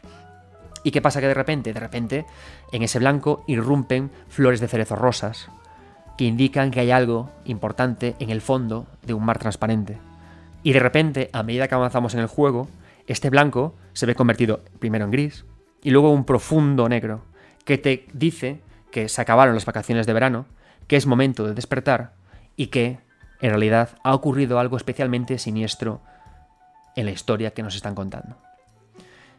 Speaker 1: ¿Y qué pasa que de repente? De repente, en ese blanco irrumpen flores de cerezo rosas, que indican que hay algo importante en el fondo de un mar transparente. Y de repente, a medida que avanzamos en el juego, este blanco se ve convertido primero en gris y luego un profundo negro, que te dice que se acabaron las vacaciones de verano, que es momento de despertar y que, en realidad, ha ocurrido algo especialmente siniestro en la historia que nos están contando.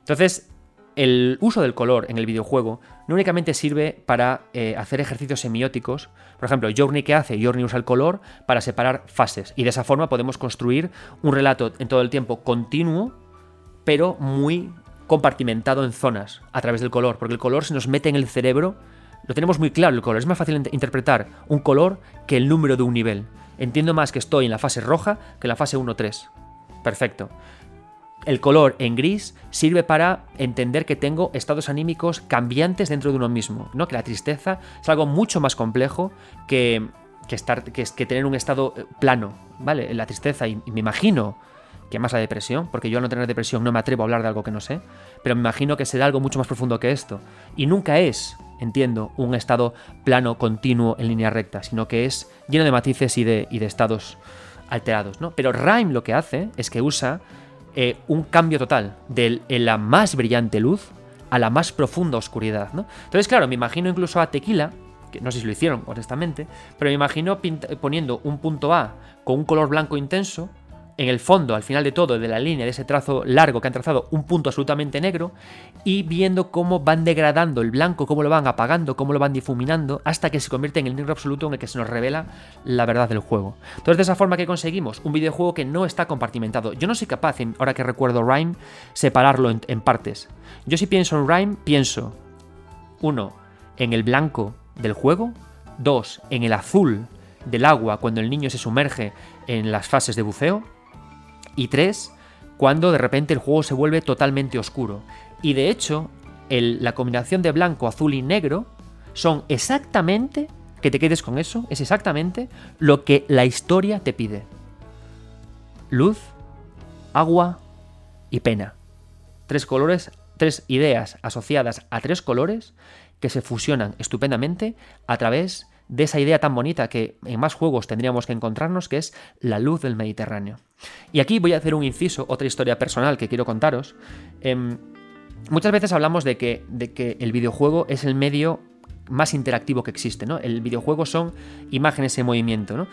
Speaker 1: Entonces, el uso del color en el videojuego no únicamente sirve para eh, hacer ejercicios semióticos. Por ejemplo, Journey que hace, Journey usa el color para separar fases y de esa forma podemos construir un relato en todo el tiempo continuo, pero muy compartimentado en zonas a través del color, porque el color se nos mete en el cerebro, lo tenemos muy claro el color, es más fácil interpretar un color que el número de un nivel. Entiendo más que estoy en la fase roja que en la fase 1-3. Perfecto el color en gris sirve para entender que tengo estados anímicos cambiantes dentro de uno mismo, ¿no? Que la tristeza es algo mucho más complejo que, estar, que, que tener un estado eh, plano, ¿vale? La tristeza, y, me imagino que más la depresión, porque yo al no tener depresión no me atrevo a hablar de algo que no sé, pero me imagino que será algo mucho más profundo que esto. Y nunca es, entiendo, un estado plano, continuo, en línea recta, sino que es lleno de matices y de, y de estados alterados, ¿no? Pero Rhyme lo que hace es que usa eh, un cambio total de la más brillante luz a la más profunda oscuridad, ¿no? Entonces, claro, me imagino incluso a Tequila, que no sé si lo hicieron, honestamente, pero me imagino poniendo un punto A con un color blanco intenso, en el fondo, al final de todo, de la línea, de ese trazo largo que han trazado, un punto absolutamente negro, y viendo cómo van degradando el blanco, cómo lo van apagando, cómo lo van difuminando, hasta que se convierte en el negro absoluto en el que se nos revela la verdad del juego. Entonces, de esa forma que conseguimos un videojuego que no está compartimentado. Yo no soy capaz, ahora que recuerdo Rhyme, separarlo en, partes. Yo si pienso en Rhyme, pienso, uno, en el blanco del juego, dos, en el azul del agua cuando el niño se sumerge en las fases de buceo, y 3 cuando de repente el juego se vuelve totalmente oscuro. Y de hecho, la combinación de blanco, azul y negro son exactamente, que te quedes con eso, es exactamente lo que la historia te pide. Luz, agua y pena. Tres colores, tres ideas asociadas a tres colores que se fusionan estupendamente a través de esa idea tan bonita que en más juegos tendríamos que encontrarnos, que es la luz del Mediterráneo. Y aquí voy a hacer un inciso, otra historia personal que quiero contaros. Em, muchas veces hablamos de que, de que el videojuego es el medio más interactivo que existe, ¿no? El videojuego son imágenes en movimiento, ¿no?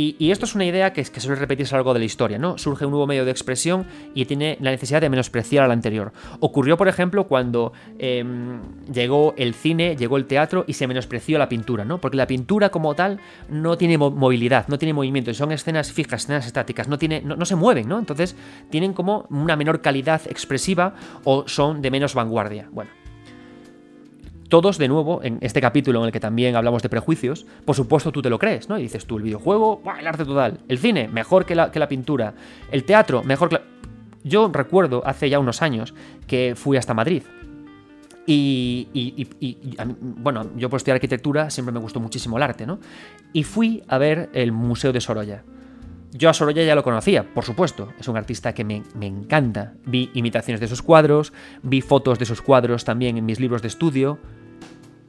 Speaker 1: Y, esto es una idea que, que suele repetirse a lo largo de la historia, ¿no? Surge un nuevo medio de expresión y tiene la necesidad de menospreciar al anterior. Ocurrió, por ejemplo, cuando em, llegó el cine, llegó el teatro y se menospreció la pintura, ¿no? Porque la pintura como tal no tiene movilidad, no tiene movimiento, son escenas fijas, escenas estáticas, no, tiene, no, se mueven, ¿no? Entonces tienen como una menor calidad expresiva o son de menos vanguardia. Bueno, todos, de nuevo, en este capítulo en el que también hablamos de prejuicios, por supuesto tú te lo crees, ¿no? Y dices tú, el videojuego, el arte total, el cine, mejor que la, que la pintura, el teatro, mejor que la... Yo recuerdo hace ya unos años que fui hasta Madrid. Y, bueno, yo por estudiar arquitectura siempre me gustó muchísimo el arte, ¿no? Y fui a ver el Museo de Sorolla. Yo a Sorolla ya lo conocía, por supuesto, es un artista que me, me, encanta. Vi imitaciones de sus cuadros, vi fotos de sus cuadros también en mis libros de estudio,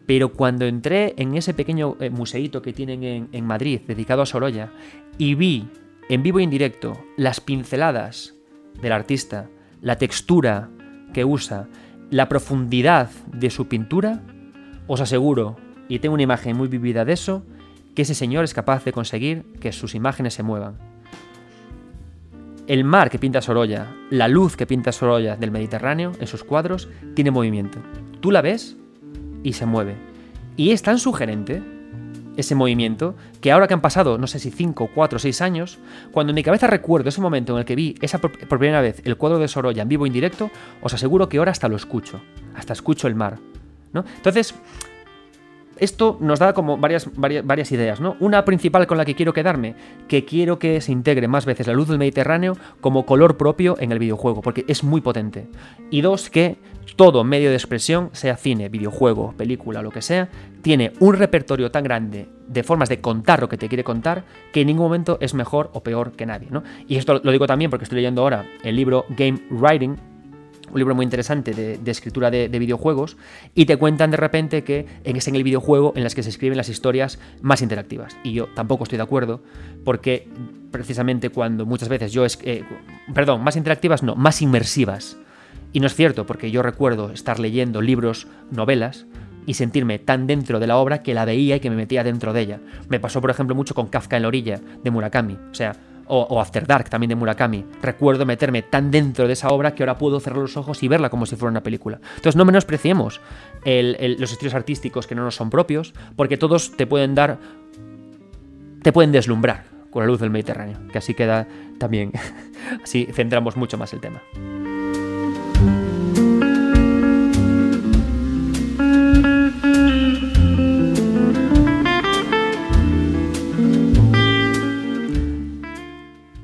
Speaker 1: pero cuando entré en ese pequeño eh, museíto que tienen en, Madrid dedicado a Sorolla y vi en vivo e indirecto las pinceladas del artista, la textura que usa, la profundidad de su pintura, os aseguro, y tengo una imagen muy vivida de eso, que ese señor es capaz de conseguir que sus imágenes se muevan. El mar que pinta Sorolla, la luz que pinta Sorolla del Mediterráneo en sus cuadros, tiene movimiento. Tú la ves y se mueve. Y es tan sugerente ese movimiento que ahora que han pasado, no sé si 5, 4, 6 años, cuando en mi cabeza recuerdo ese momento en el que vi esa por, primera vez el cuadro de Sorolla en vivo e indirecto, os aseguro que ahora hasta lo escucho, hasta escucho el mar. ¿no? Entonces, esto nos da como varias, ideas, ¿no? Una principal con la que quiero quedarme, que quiero que se integre más veces la luz del Mediterráneo como color propio en el videojuego, porque es muy potente. Y dos, que todo medio de expresión, sea cine, videojuego, película, lo que sea, tiene un repertorio tan grande de formas de contar lo que te quiere contar que en ningún momento es mejor o peor que nadie, ¿no? Y esto lo digo también porque estoy leyendo ahora el libro Game Writing un libro muy interesante de, escritura de, videojuegos, y te cuentan de repente que es en el videojuego en las que se escriben las historias más interactivas. Y yo tampoco estoy de acuerdo, porque precisamente cuando muchas veces yo... Es, eh, perdón, más interactivas no, más inmersivas. Y no es cierto, porque yo recuerdo estar leyendo libros, novelas, y sentirme tan dentro de la obra que la veía y que me metía dentro de ella. Me pasó, por ejemplo, mucho con Kafka en la orilla, de Murakami. O sea, o, After Dark también de Murakami. Recuerdo meterme tan dentro de esa obra que ahora puedo cerrar los ojos y verla como si fuera una película. Entonces no menospreciemos los estilos artísticos que no nos son propios, porque todos te pueden dar, te pueden deslumbrar con la luz del Mediterráneo, que así queda también, así centramos mucho más el tema.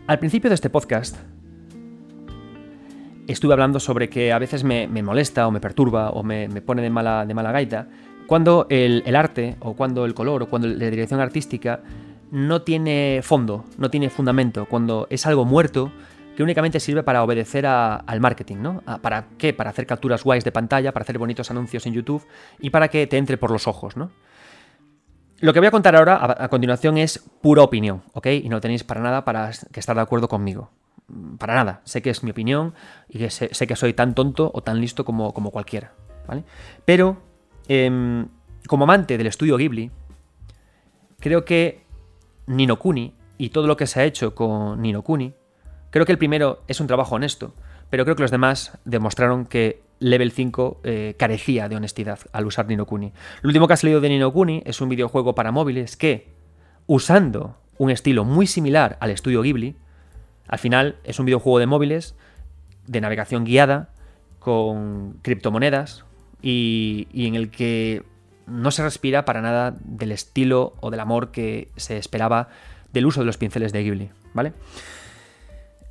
Speaker 1: Al principio de este podcast estuve hablando sobre que a veces me, molesta o me perturba o me, pone de mala, de mala gaita cuando el, arte o cuando el color o cuando la dirección artística no tiene fondo, no tiene fundamento, cuando es algo muerto que únicamente sirve para obedecer al marketing, ¿no? ¿Para qué? Para hacer capturas guays de pantalla, para hacer bonitos anuncios en YouTube y para que te entre por los ojos, ¿no? Lo que voy a contar ahora, a, continuación, es pura opinión, ¿ok? Y no tenéis para nada para que estar de acuerdo conmigo. Para nada. Sé que es mi opinión y que sé, que soy tan tonto o tan listo como, como cualquiera, ¿vale? Pero, em, como amante del estudio Ghibli, creo que Nino Kuni y todo lo que se ha hecho con Nino Kuni, Creo que el primero es un trabajo honesto, pero creo que los demás demostraron que Level 5 eh, carecía de honestidad al usar Nino Kuni. Lo último que ha salido de Nino Kuni es un videojuego para móviles que, usando un estilo muy similar al estudio Ghibli, al final es un videojuego de móviles de navegación guiada con criptomonedas y en el que no se respira para nada del estilo o del amor que se esperaba del uso de los pinceles de Ghibli, ¿vale?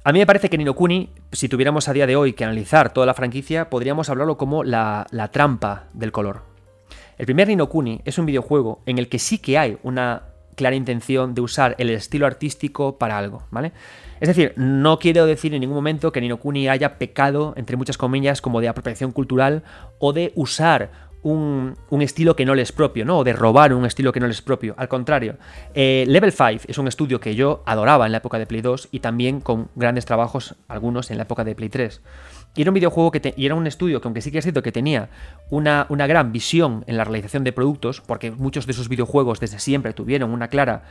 Speaker 1: A mí me parece que Nino Kuni, si tuviéramos a día de hoy que analizar toda la franquicia, podríamos hablarlo como la, la trampa del color. El primer Nino Kuni es un videojuego en el que sí que hay una clara intención de usar el estilo artístico para algo, ¿vale? Es decir, no quiero decir en ningún momento que Nino Kuni haya pecado, entre muchas comillas, como de apropiación cultural o de usar un, estilo que no le es propio, ¿no? O de robar un estilo que no le es propio. Al contrario, eh, Level 5 es un estudio que yo adoraba en la época de Play 2 y también con grandes trabajos, algunos en la época de Play 3. Y era un videojuego que y era un estudio que, aunque sí que es cierto que tenía una, una, gran visión en la realización de productos, porque muchos de sus videojuegos desde siempre tuvieron una clara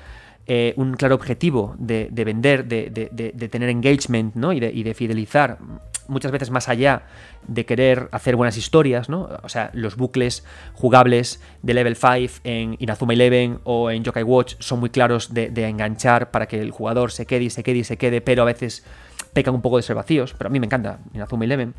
Speaker 1: eh, un claro objetivo de, vender, de, tener engagement ¿no? y, de, fidelizar muchas veces más allá de querer hacer buenas historias, ¿no? O sea, los bucles jugables de Level 5 en Inazuma Eleven o en Yokai Watch son muy claros de, enganchar para que el jugador se quede y se quede y se quede, pero a veces pecan un poco de ser vacíos, pero a mí me encanta Inazuma Eleven.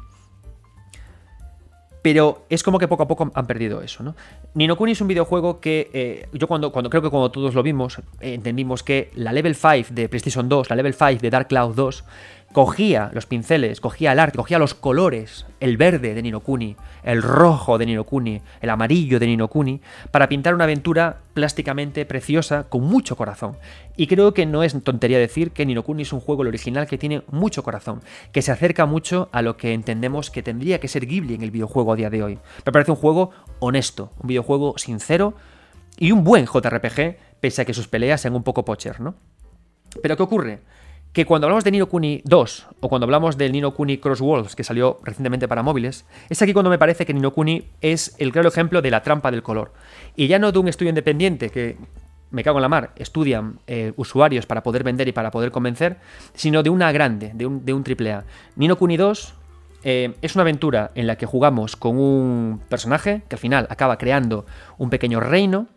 Speaker 1: Pero es como que poco a poco han perdido eso, ¿no? Nino Kuni es un videojuego que eh, yo cuando, cuando creo que cuando todos lo vimos, eh, entendimos que la Level 5 de PlayStation 2, la Level 5 de Dark Cloud 2, cogía los pinceles, cogía el arte, cogía los colores, el verde de Nino Kuni, el rojo de Nino Kuni, el amarillo de Nino Kuni, para pintar una aventura plásticamente preciosa con mucho corazón. Y creo que no es tontería decir que Nino Kuni es un juego el original que tiene mucho corazón, que se acerca mucho a lo que entendemos que tendría que ser Ghibli en el videojuego a día de hoy. Me parece un juego honesto, un videojuego sincero y un buen JRPG, pese a que sus peleas sean un poco pocher, ¿no? Pero ¿qué ocurre? Que cuando hablamos de Nino Kuni 2 o cuando hablamos del Nino Kuni Cross Worlds que salió recientemente para móviles, es aquí cuando me parece que Nino Kuni es el claro ejemplo de la trampa del color. Y ya no de un estudio independiente que me cago en la mar, estudian eh, usuarios para poder vender y para poder convencer, sino de una grande, de un, de un AAA. Nino Kuni 2 eh, es una aventura en la que jugamos con un personaje que al final acaba creando un pequeño reino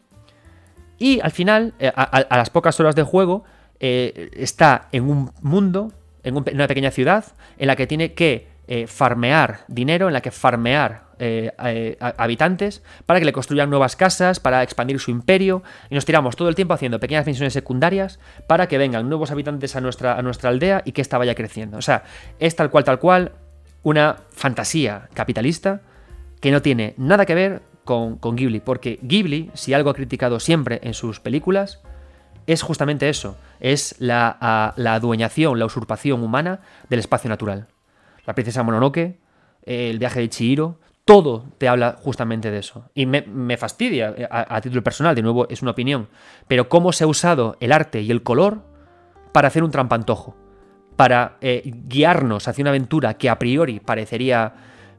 Speaker 1: y al final, eh, a, las pocas horas de juego, eh, está en un mundo, en, una pequeña ciudad, en la que tiene que eh, farmear dinero, en la que farmear eh, habitantes para que le construyan nuevas casas, para expandir su imperio, y nos tiramos todo el tiempo haciendo pequeñas misiones secundarias para que vengan nuevos habitantes a nuestra, a nuestra aldea y que ésta vaya creciendo. O sea, es tal cual, tal cual, una fantasía capitalista que no tiene nada que ver con, con Ghibli, porque Ghibli, si algo ha criticado siempre en sus películas, es justamente eso, es la, adueñación, la usurpación humana del espacio natural. La princesa Mononoke, el viaje de Chihiro, todo te habla justamente de eso. Y me, fastidia, eh, a, título personal, de nuevo es una opinión, pero cómo se ha usado el arte y el color para hacer un trampantojo, para eh, guiarnos hacia una aventura que a priori parecería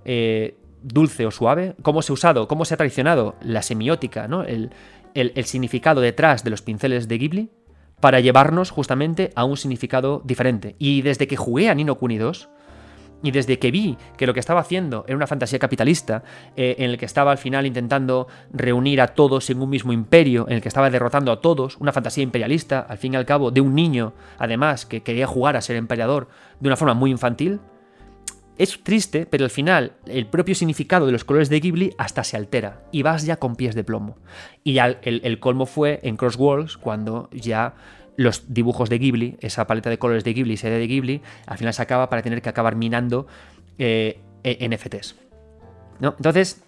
Speaker 1: eh, dulce o suave, cómo se ha usado, cómo se ha traicionado la semiótica, ¿no? el, el, significado detrás de los pinceles de Ghibli para llevarnos justamente a un significado diferente. Y desde que jugué a Nino Kuni 2, y desde que vi que lo que estaba haciendo era una fantasía capitalista, eh, en el que estaba al final intentando reunir a todos en un mismo imperio, en el que estaba derrotando a todos, una fantasía imperialista, al fin y al cabo, de un niño, además, que quería jugar a ser emperador de una forma muy infantil, es triste, pero al final el propio significado de los colores de Ghibli hasta se altera y vas ya con pies de plomo. Y ya el, colmo fue en Cross Worlds cuando ya los dibujos de Ghibli, esa paleta de colores de Ghibli, serie de Ghibli, al final se acaba para tener que acabar minando eh, e, NFTs. ¿no? Entonces,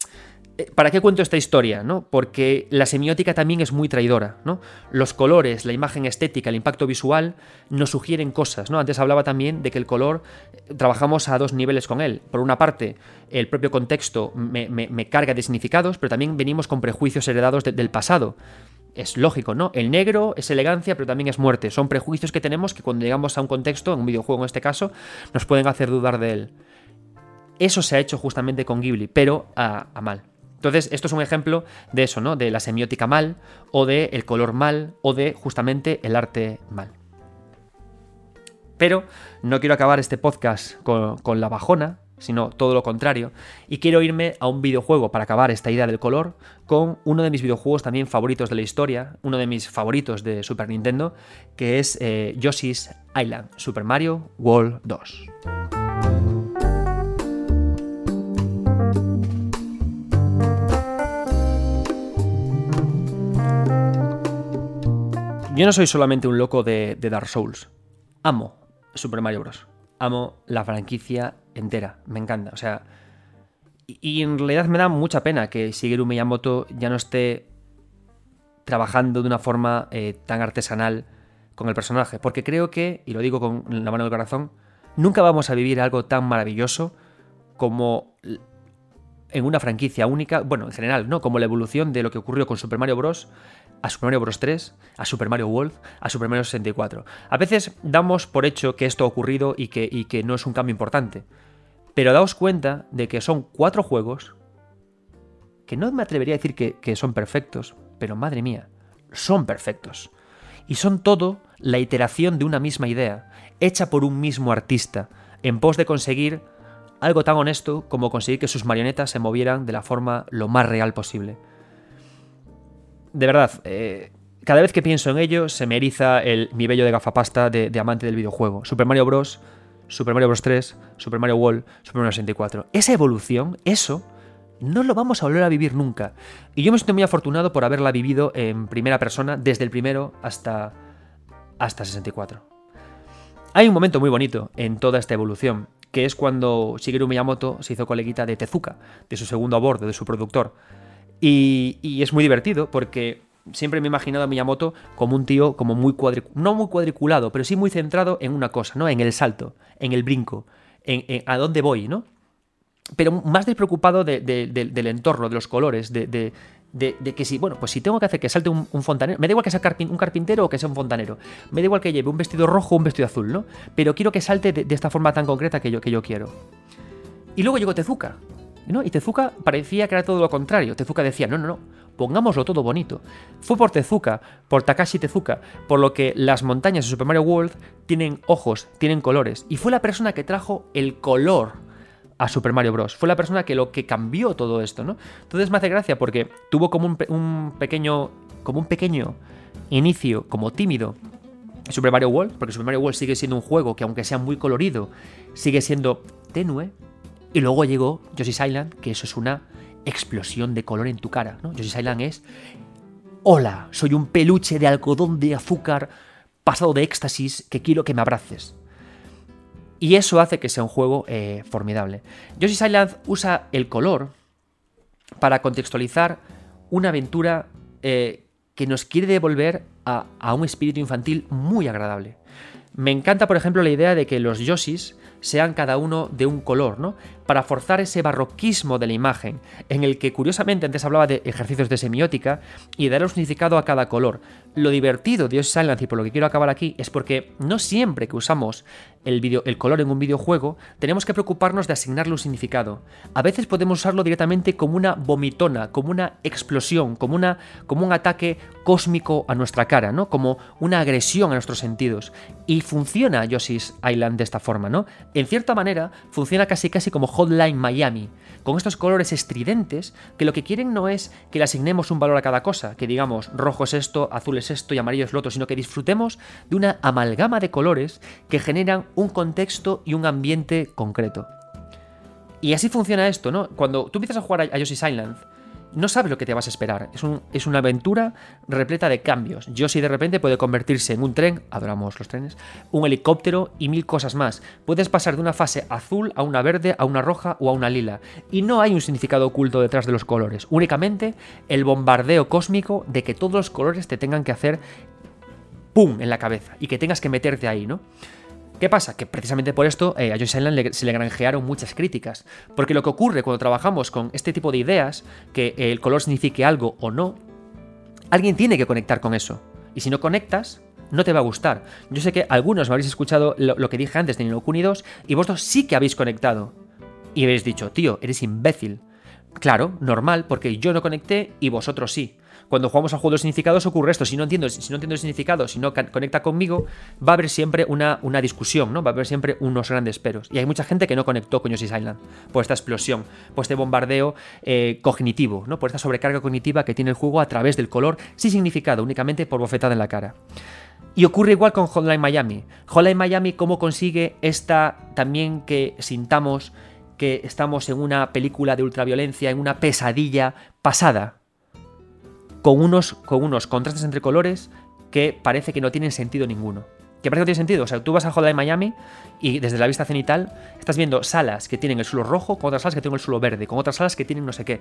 Speaker 1: ¿Para qué cuento esta historia? ¿no? Porque la semiótica también es muy traidora. ¿no? Los colores, la imagen estética, el impacto visual nos sugieren cosas. ¿no? Antes hablaba también de que el color eh, trabajamos a dos niveles con él. Por una parte, el propio contexto me, carga de significados, pero también venimos con prejuicios heredados del pasado. Es lógico, ¿no? El negro es elegancia, pero también es muerte. Son prejuicios que tenemos que cuando llegamos a un contexto, en un videojuego en este caso, nos pueden hacer dudar de él. Eso se ha hecho justamente con Ghibli, pero a mal. Entonces, esto es un ejemplo de eso, ¿no? De la semiótica mal, o de el color mal, o de justamente el arte mal. Pero no quiero acabar este podcast con, la bajona, sino todo lo contrario. Y quiero irme a un videojuego para acabar esta idea del color con uno de mis videojuegos también favoritos de la historia, uno de mis favoritos de Super Nintendo, que es eh, Yoshi's Island, Super Mario World 2. Yo no soy solamente un loco de, Dark Souls. Amo Super Mario Bros. Amo la franquicia entera. Me encanta. O sea. Y, en realidad me da mucha pena que Shigeru Miyamoto ya no esté trabajando de una forma eh, tan artesanal con el personaje. Porque creo que, y lo digo con la mano del corazón, nunca vamos a vivir algo tan maravilloso como en una franquicia única, bueno, en general, ¿no? Como la evolución de lo que ocurrió con Super Mario Bros a Super Mario Bros. 3, a Super Mario World, a Super Mario 64. A veces damos por hecho que esto ha ocurrido y que, no es un cambio importante. Pero daos cuenta de que son cuatro juegos que no me atrevería a decir que son perfectos, pero madre mía, son perfectos. Y son todo la iteración de una misma idea, hecha por un mismo artista, en pos de conseguir algo tan honesto como conseguir que sus marionetas se movieran de la forma lo más real posible de verdad, eh, cada vez que pienso en ello se me eriza el, mi vello de gafapasta de, amante del videojuego. Super Mario Bros., Super Mario Bros. 3, Super Mario World, Super Mario 64. Esa evolución, eso, no lo vamos a volver a vivir nunca. Y yo me siento muy afortunado por haberla vivido en primera persona, desde el primero hasta, hasta 64. Hay un momento muy bonito en toda esta evolución, que es cuando Shigeru Miyamoto se hizo coleguita de Tezuka, de su segundo a de su productor. Y, es muy divertido porque siempre me he imaginado a Miyamoto como un tío como muy no muy cuadriculado, pero sí muy centrado en una cosa, ¿no? En el salto, en el brinco, en, a dónde voy, ¿no? Pero más despreocupado del entorno, de los colores, de, que si, bueno, pues si tengo que hacer que salte un, fontanero, me da igual que sea un carpintero o que sea un fontanero, me da igual que lleve un vestido rojo o un vestido azul, ¿no? Pero quiero que salte de, esta forma tan concreta que yo, que yo quiero. Y luego llegó Tezuka, y Tezuka parecía que era todo lo contrario. Tezuka decía, no, no, no, pongámoslo todo bonito. Fue por Tezuka, por Takashi Tezuka, por lo que las montañas de Super Mario World tienen ojos, tienen colores. Y fue la persona que trajo el color a Super Mario Bros. Fue la persona que lo que cambió todo esto, ¿no? Entonces me hace gracia porque tuvo como un, pequeño, como un pequeño inicio, como tímido, Super Mario World, porque Super Mario World sigue siendo un juego que aunque sea muy colorido, sigue siendo tenue, y luego llegó Yoshi's Island, que eso es una explosión de color en tu cara. ¿no? Yoshi's Island es, hola, soy un peluche de algodón de azúcar pasado de éxtasis que quiero que me abraces. Y eso hace que sea un juego eh, formidable. Yoshi's Island usa el color para contextualizar una aventura eh, que nos quiere devolver a, a, un espíritu infantil muy agradable. Me encanta, por ejemplo, la idea de que los Yoshis sean cada uno de un color, ¿no? Para forzar ese barroquismo de la imagen, en el que curiosamente antes hablaba de ejercicios de semiótica y dar un significado a cada color. Lo divertido de Dios Silence y por lo que quiero acabar aquí es porque no siempre que usamos el, el color en un videojuego tenemos que preocuparnos de asignarle un significado. A veces podemos usarlo directamente como una vomitona, como una explosión, como, una, como un ataque cósmico a nuestra cara, ¿no? Como una agresión a nuestros sentidos. Y funciona Yoshi's Island de esta forma, ¿no? en cierta manera, funciona casi casi como Hotline Miami, con estos colores estridentes que lo que quieren no es que le asignemos un valor a cada cosa, que digamos rojo es esto, azul es esto y amarillo es lo otro, sino que disfrutemos de una amalgama de colores que generan un contexto y un ambiente concreto. Y así funciona esto, ¿no? Cuando tú empiezas a jugar a Yoshi's Island, no sabes lo que te vas a esperar. Es, es, una aventura repleta de cambios. Yoshi de repente puede convertirse en un tren, adoramos los trenes, un helicóptero y mil cosas más. Puedes pasar de una fase azul a una verde, a una roja o a una lila. Y no hay un significado oculto detrás de los colores. Únicamente el bombardeo cósmico de que todos los colores te tengan que hacer ¡pum! en la cabeza y que tengas que meterte ahí, ¿no? ¿Qué pasa? Que precisamente por esto eh, a Joyce Island se le granjearon muchas críticas. Porque lo que ocurre cuando trabajamos con este tipo de ideas, que el color signifique algo o no, alguien tiene que conectar con eso. Y si no conectas, no te va a gustar. Yo sé que algunos me habéis escuchado lo, que dije antes de Ninokuni 2 y vosotros sí que habéis conectado. Y habéis dicho, tío, eres imbécil. Claro, normal, porque yo no conecté y vosotros sí. Cuando jugamos al juego de significados ocurre esto. Si no entiendo, si no entiendo el significado, si no conecta conmigo, va a haber siempre una, una discusión, ¿no? Va a haber siempre unos grandes peros. Y hay mucha gente que no conectó con Yoshi's Island por esta explosión, por este bombardeo eh, cognitivo, ¿no? Por esta sobrecarga cognitiva que tiene el juego a través del color sin significado, únicamente por bofetada en la cara. Y ocurre igual con Hotline Miami. Hotline Miami, ¿cómo consigue esta también que sintamos que estamos en una película de ultraviolencia, en una pesadilla pasada? Con unos, con unos contrastes entre colores que parece que no tienen sentido ninguno que parece que no tiene sentido. O sea, tú vas a Hotline Miami y desde la vista cenital estás viendo salas que tienen el suelo rojo, con otras salas que tienen el suelo verde, con otras salas que tienen no sé qué.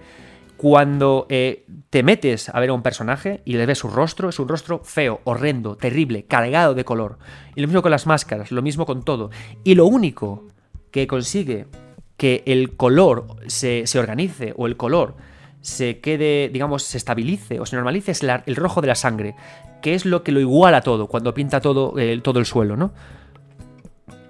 Speaker 1: Cuando eh, te metes a ver a un personaje y le ves su rostro, es un rostro feo, horrendo, terrible, cargado de color. Y lo mismo con las máscaras, lo mismo con todo. Y lo único que consigue que el color se, se organice o el color se quede, digamos, se estabilice o se normalice es el rojo de la sangre, que es lo que lo iguala todo cuando pinta todo, eh, todo el suelo, ¿no?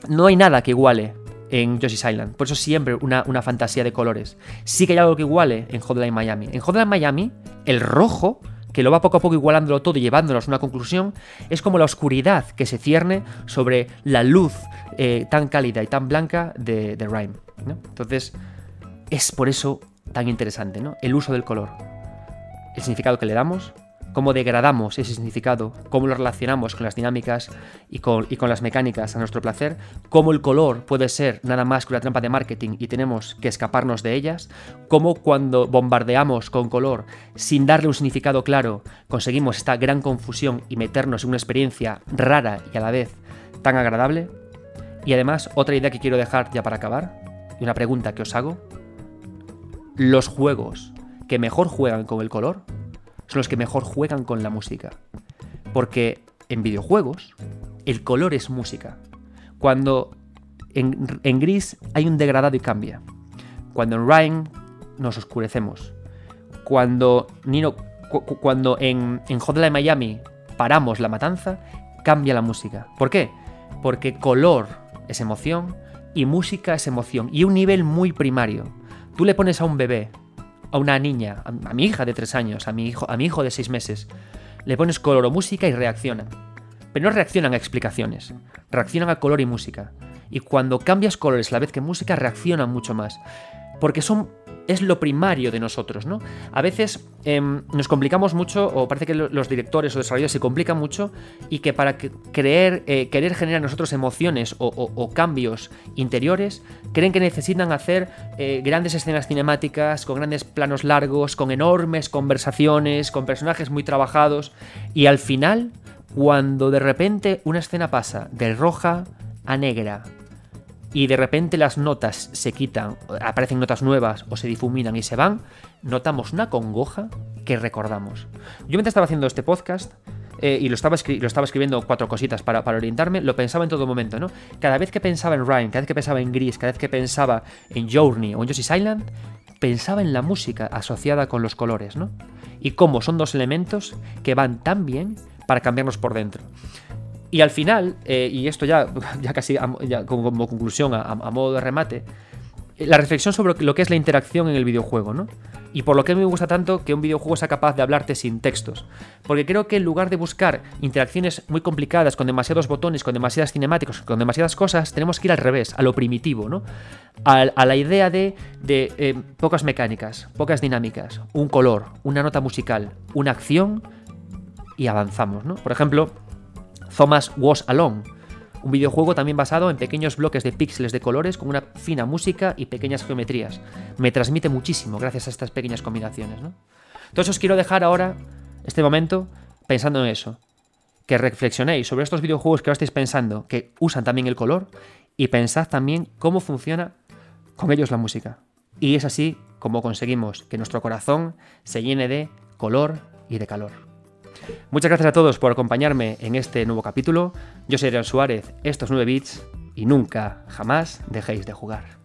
Speaker 1: No hay nada que iguale en Yoshi's Island, por eso siempre una, una, fantasía de colores. Sí que hay algo que iguale en Hotline Miami. En Hotline Miami, el rojo, que lo va poco a poco igualándolo todo y llevándonos a una conclusión, es como la oscuridad que se cierne sobre la luz eh, tan cálida y tan blanca de, de Rhyme. Entonces, es por eso tan interesante, ¿no? El uso del color. El significado que le damos, cómo degradamos ese significado, cómo lo relacionamos con las dinámicas y con, y con, las mecánicas a nuestro placer, cómo el color puede ser nada más que una trampa de marketing y tenemos que escaparnos de ellas, cómo cuando bombardeamos con color sin darle un significado claro conseguimos esta gran confusión y meternos en una experiencia rara y a la vez tan agradable. Y además, otra idea que quiero dejar ya para acabar, y una pregunta que os hago, los juegos que mejor juegan con el color son los que mejor juegan con la música. Porque en videojuegos el color es música. Cuando en, gris hay un degradado y cambia. Cuando en Ryan nos oscurecemos. Cuando, Nino, cuando en, en Hotline Miami paramos la matanza, cambia la música. ¿Por qué? Porque color es emoción y música es emoción. Y un nivel muy primario. Tú le pones a un bebé a una niña, a, mi hija de tres años, a mi hijo, a mi hijo de seis meses, le pones color o música y reaccionan. Pero no reaccionan a explicaciones, reaccionan a color y música. Y cuando cambias colores la vez que música, reaccionan mucho más. Porque son es lo primario de nosotros, ¿no? A veces em, nos complicamos mucho, o parece que los directores o desarrolladores se complican mucho, y que para creer, eh, querer generar nosotros emociones o, cambios interiores, creen que necesitan hacer eh, grandes escenas cinemáticas, con grandes planos largos, con enormes conversaciones, con personajes muy trabajados, y al final, cuando de repente una escena pasa de roja a negra, y de repente las notas se quitan, aparecen notas nuevas o se difuminan y se van, notamos una congoja que recordamos. Yo mientras estaba haciendo este podcast, eh, y lo estaba, lo estaba, escribiendo cuatro cositas para, para, orientarme, lo pensaba en todo momento, ¿no? Cada vez que pensaba en Ryan, cada vez que pensaba en Gris, cada vez que pensaba en Journey o en Yoshi's Island, pensaba en la música asociada con los colores, ¿no? Y cómo son dos elementos que van tan bien para cambiarnos por dentro. Y al final, eh, y esto ya, ya casi como, conclusión, a, modo de remate, la reflexión sobre lo que es la interacción en el videojuego, ¿no? Y por lo que me gusta tanto que un videojuego sea capaz de hablarte sin textos. Porque creo que en lugar de buscar interacciones muy complicadas, con demasiados botones, con demasiadas cinemáticas, con demasiadas cosas, tenemos que ir al revés, a lo primitivo, ¿no? A, la idea de, eh, pocas mecánicas, pocas dinámicas, un color, una nota musical, una acción y avanzamos, ¿no? Por ejemplo, Thomas Was Alone, un videojuego también basado en pequeños bloques de píxeles de colores con una fina música y pequeñas geometrías. Me transmite muchísimo gracias a estas pequeñas combinaciones. ¿no? Entonces os quiero dejar ahora, este momento, pensando en eso. Que reflexionéis sobre estos videojuegos que ahora estáis pensando, que usan también el color, y pensad también cómo funciona con ellos la música. Y es así como conseguimos que nuestro corazón se llene de color y de calor. Muchas gracias a todos por acompañarme en este nuevo capítulo. Yo soy Adrián Suárez, estos 9 bits y nunca, jamás dejéis de jugar.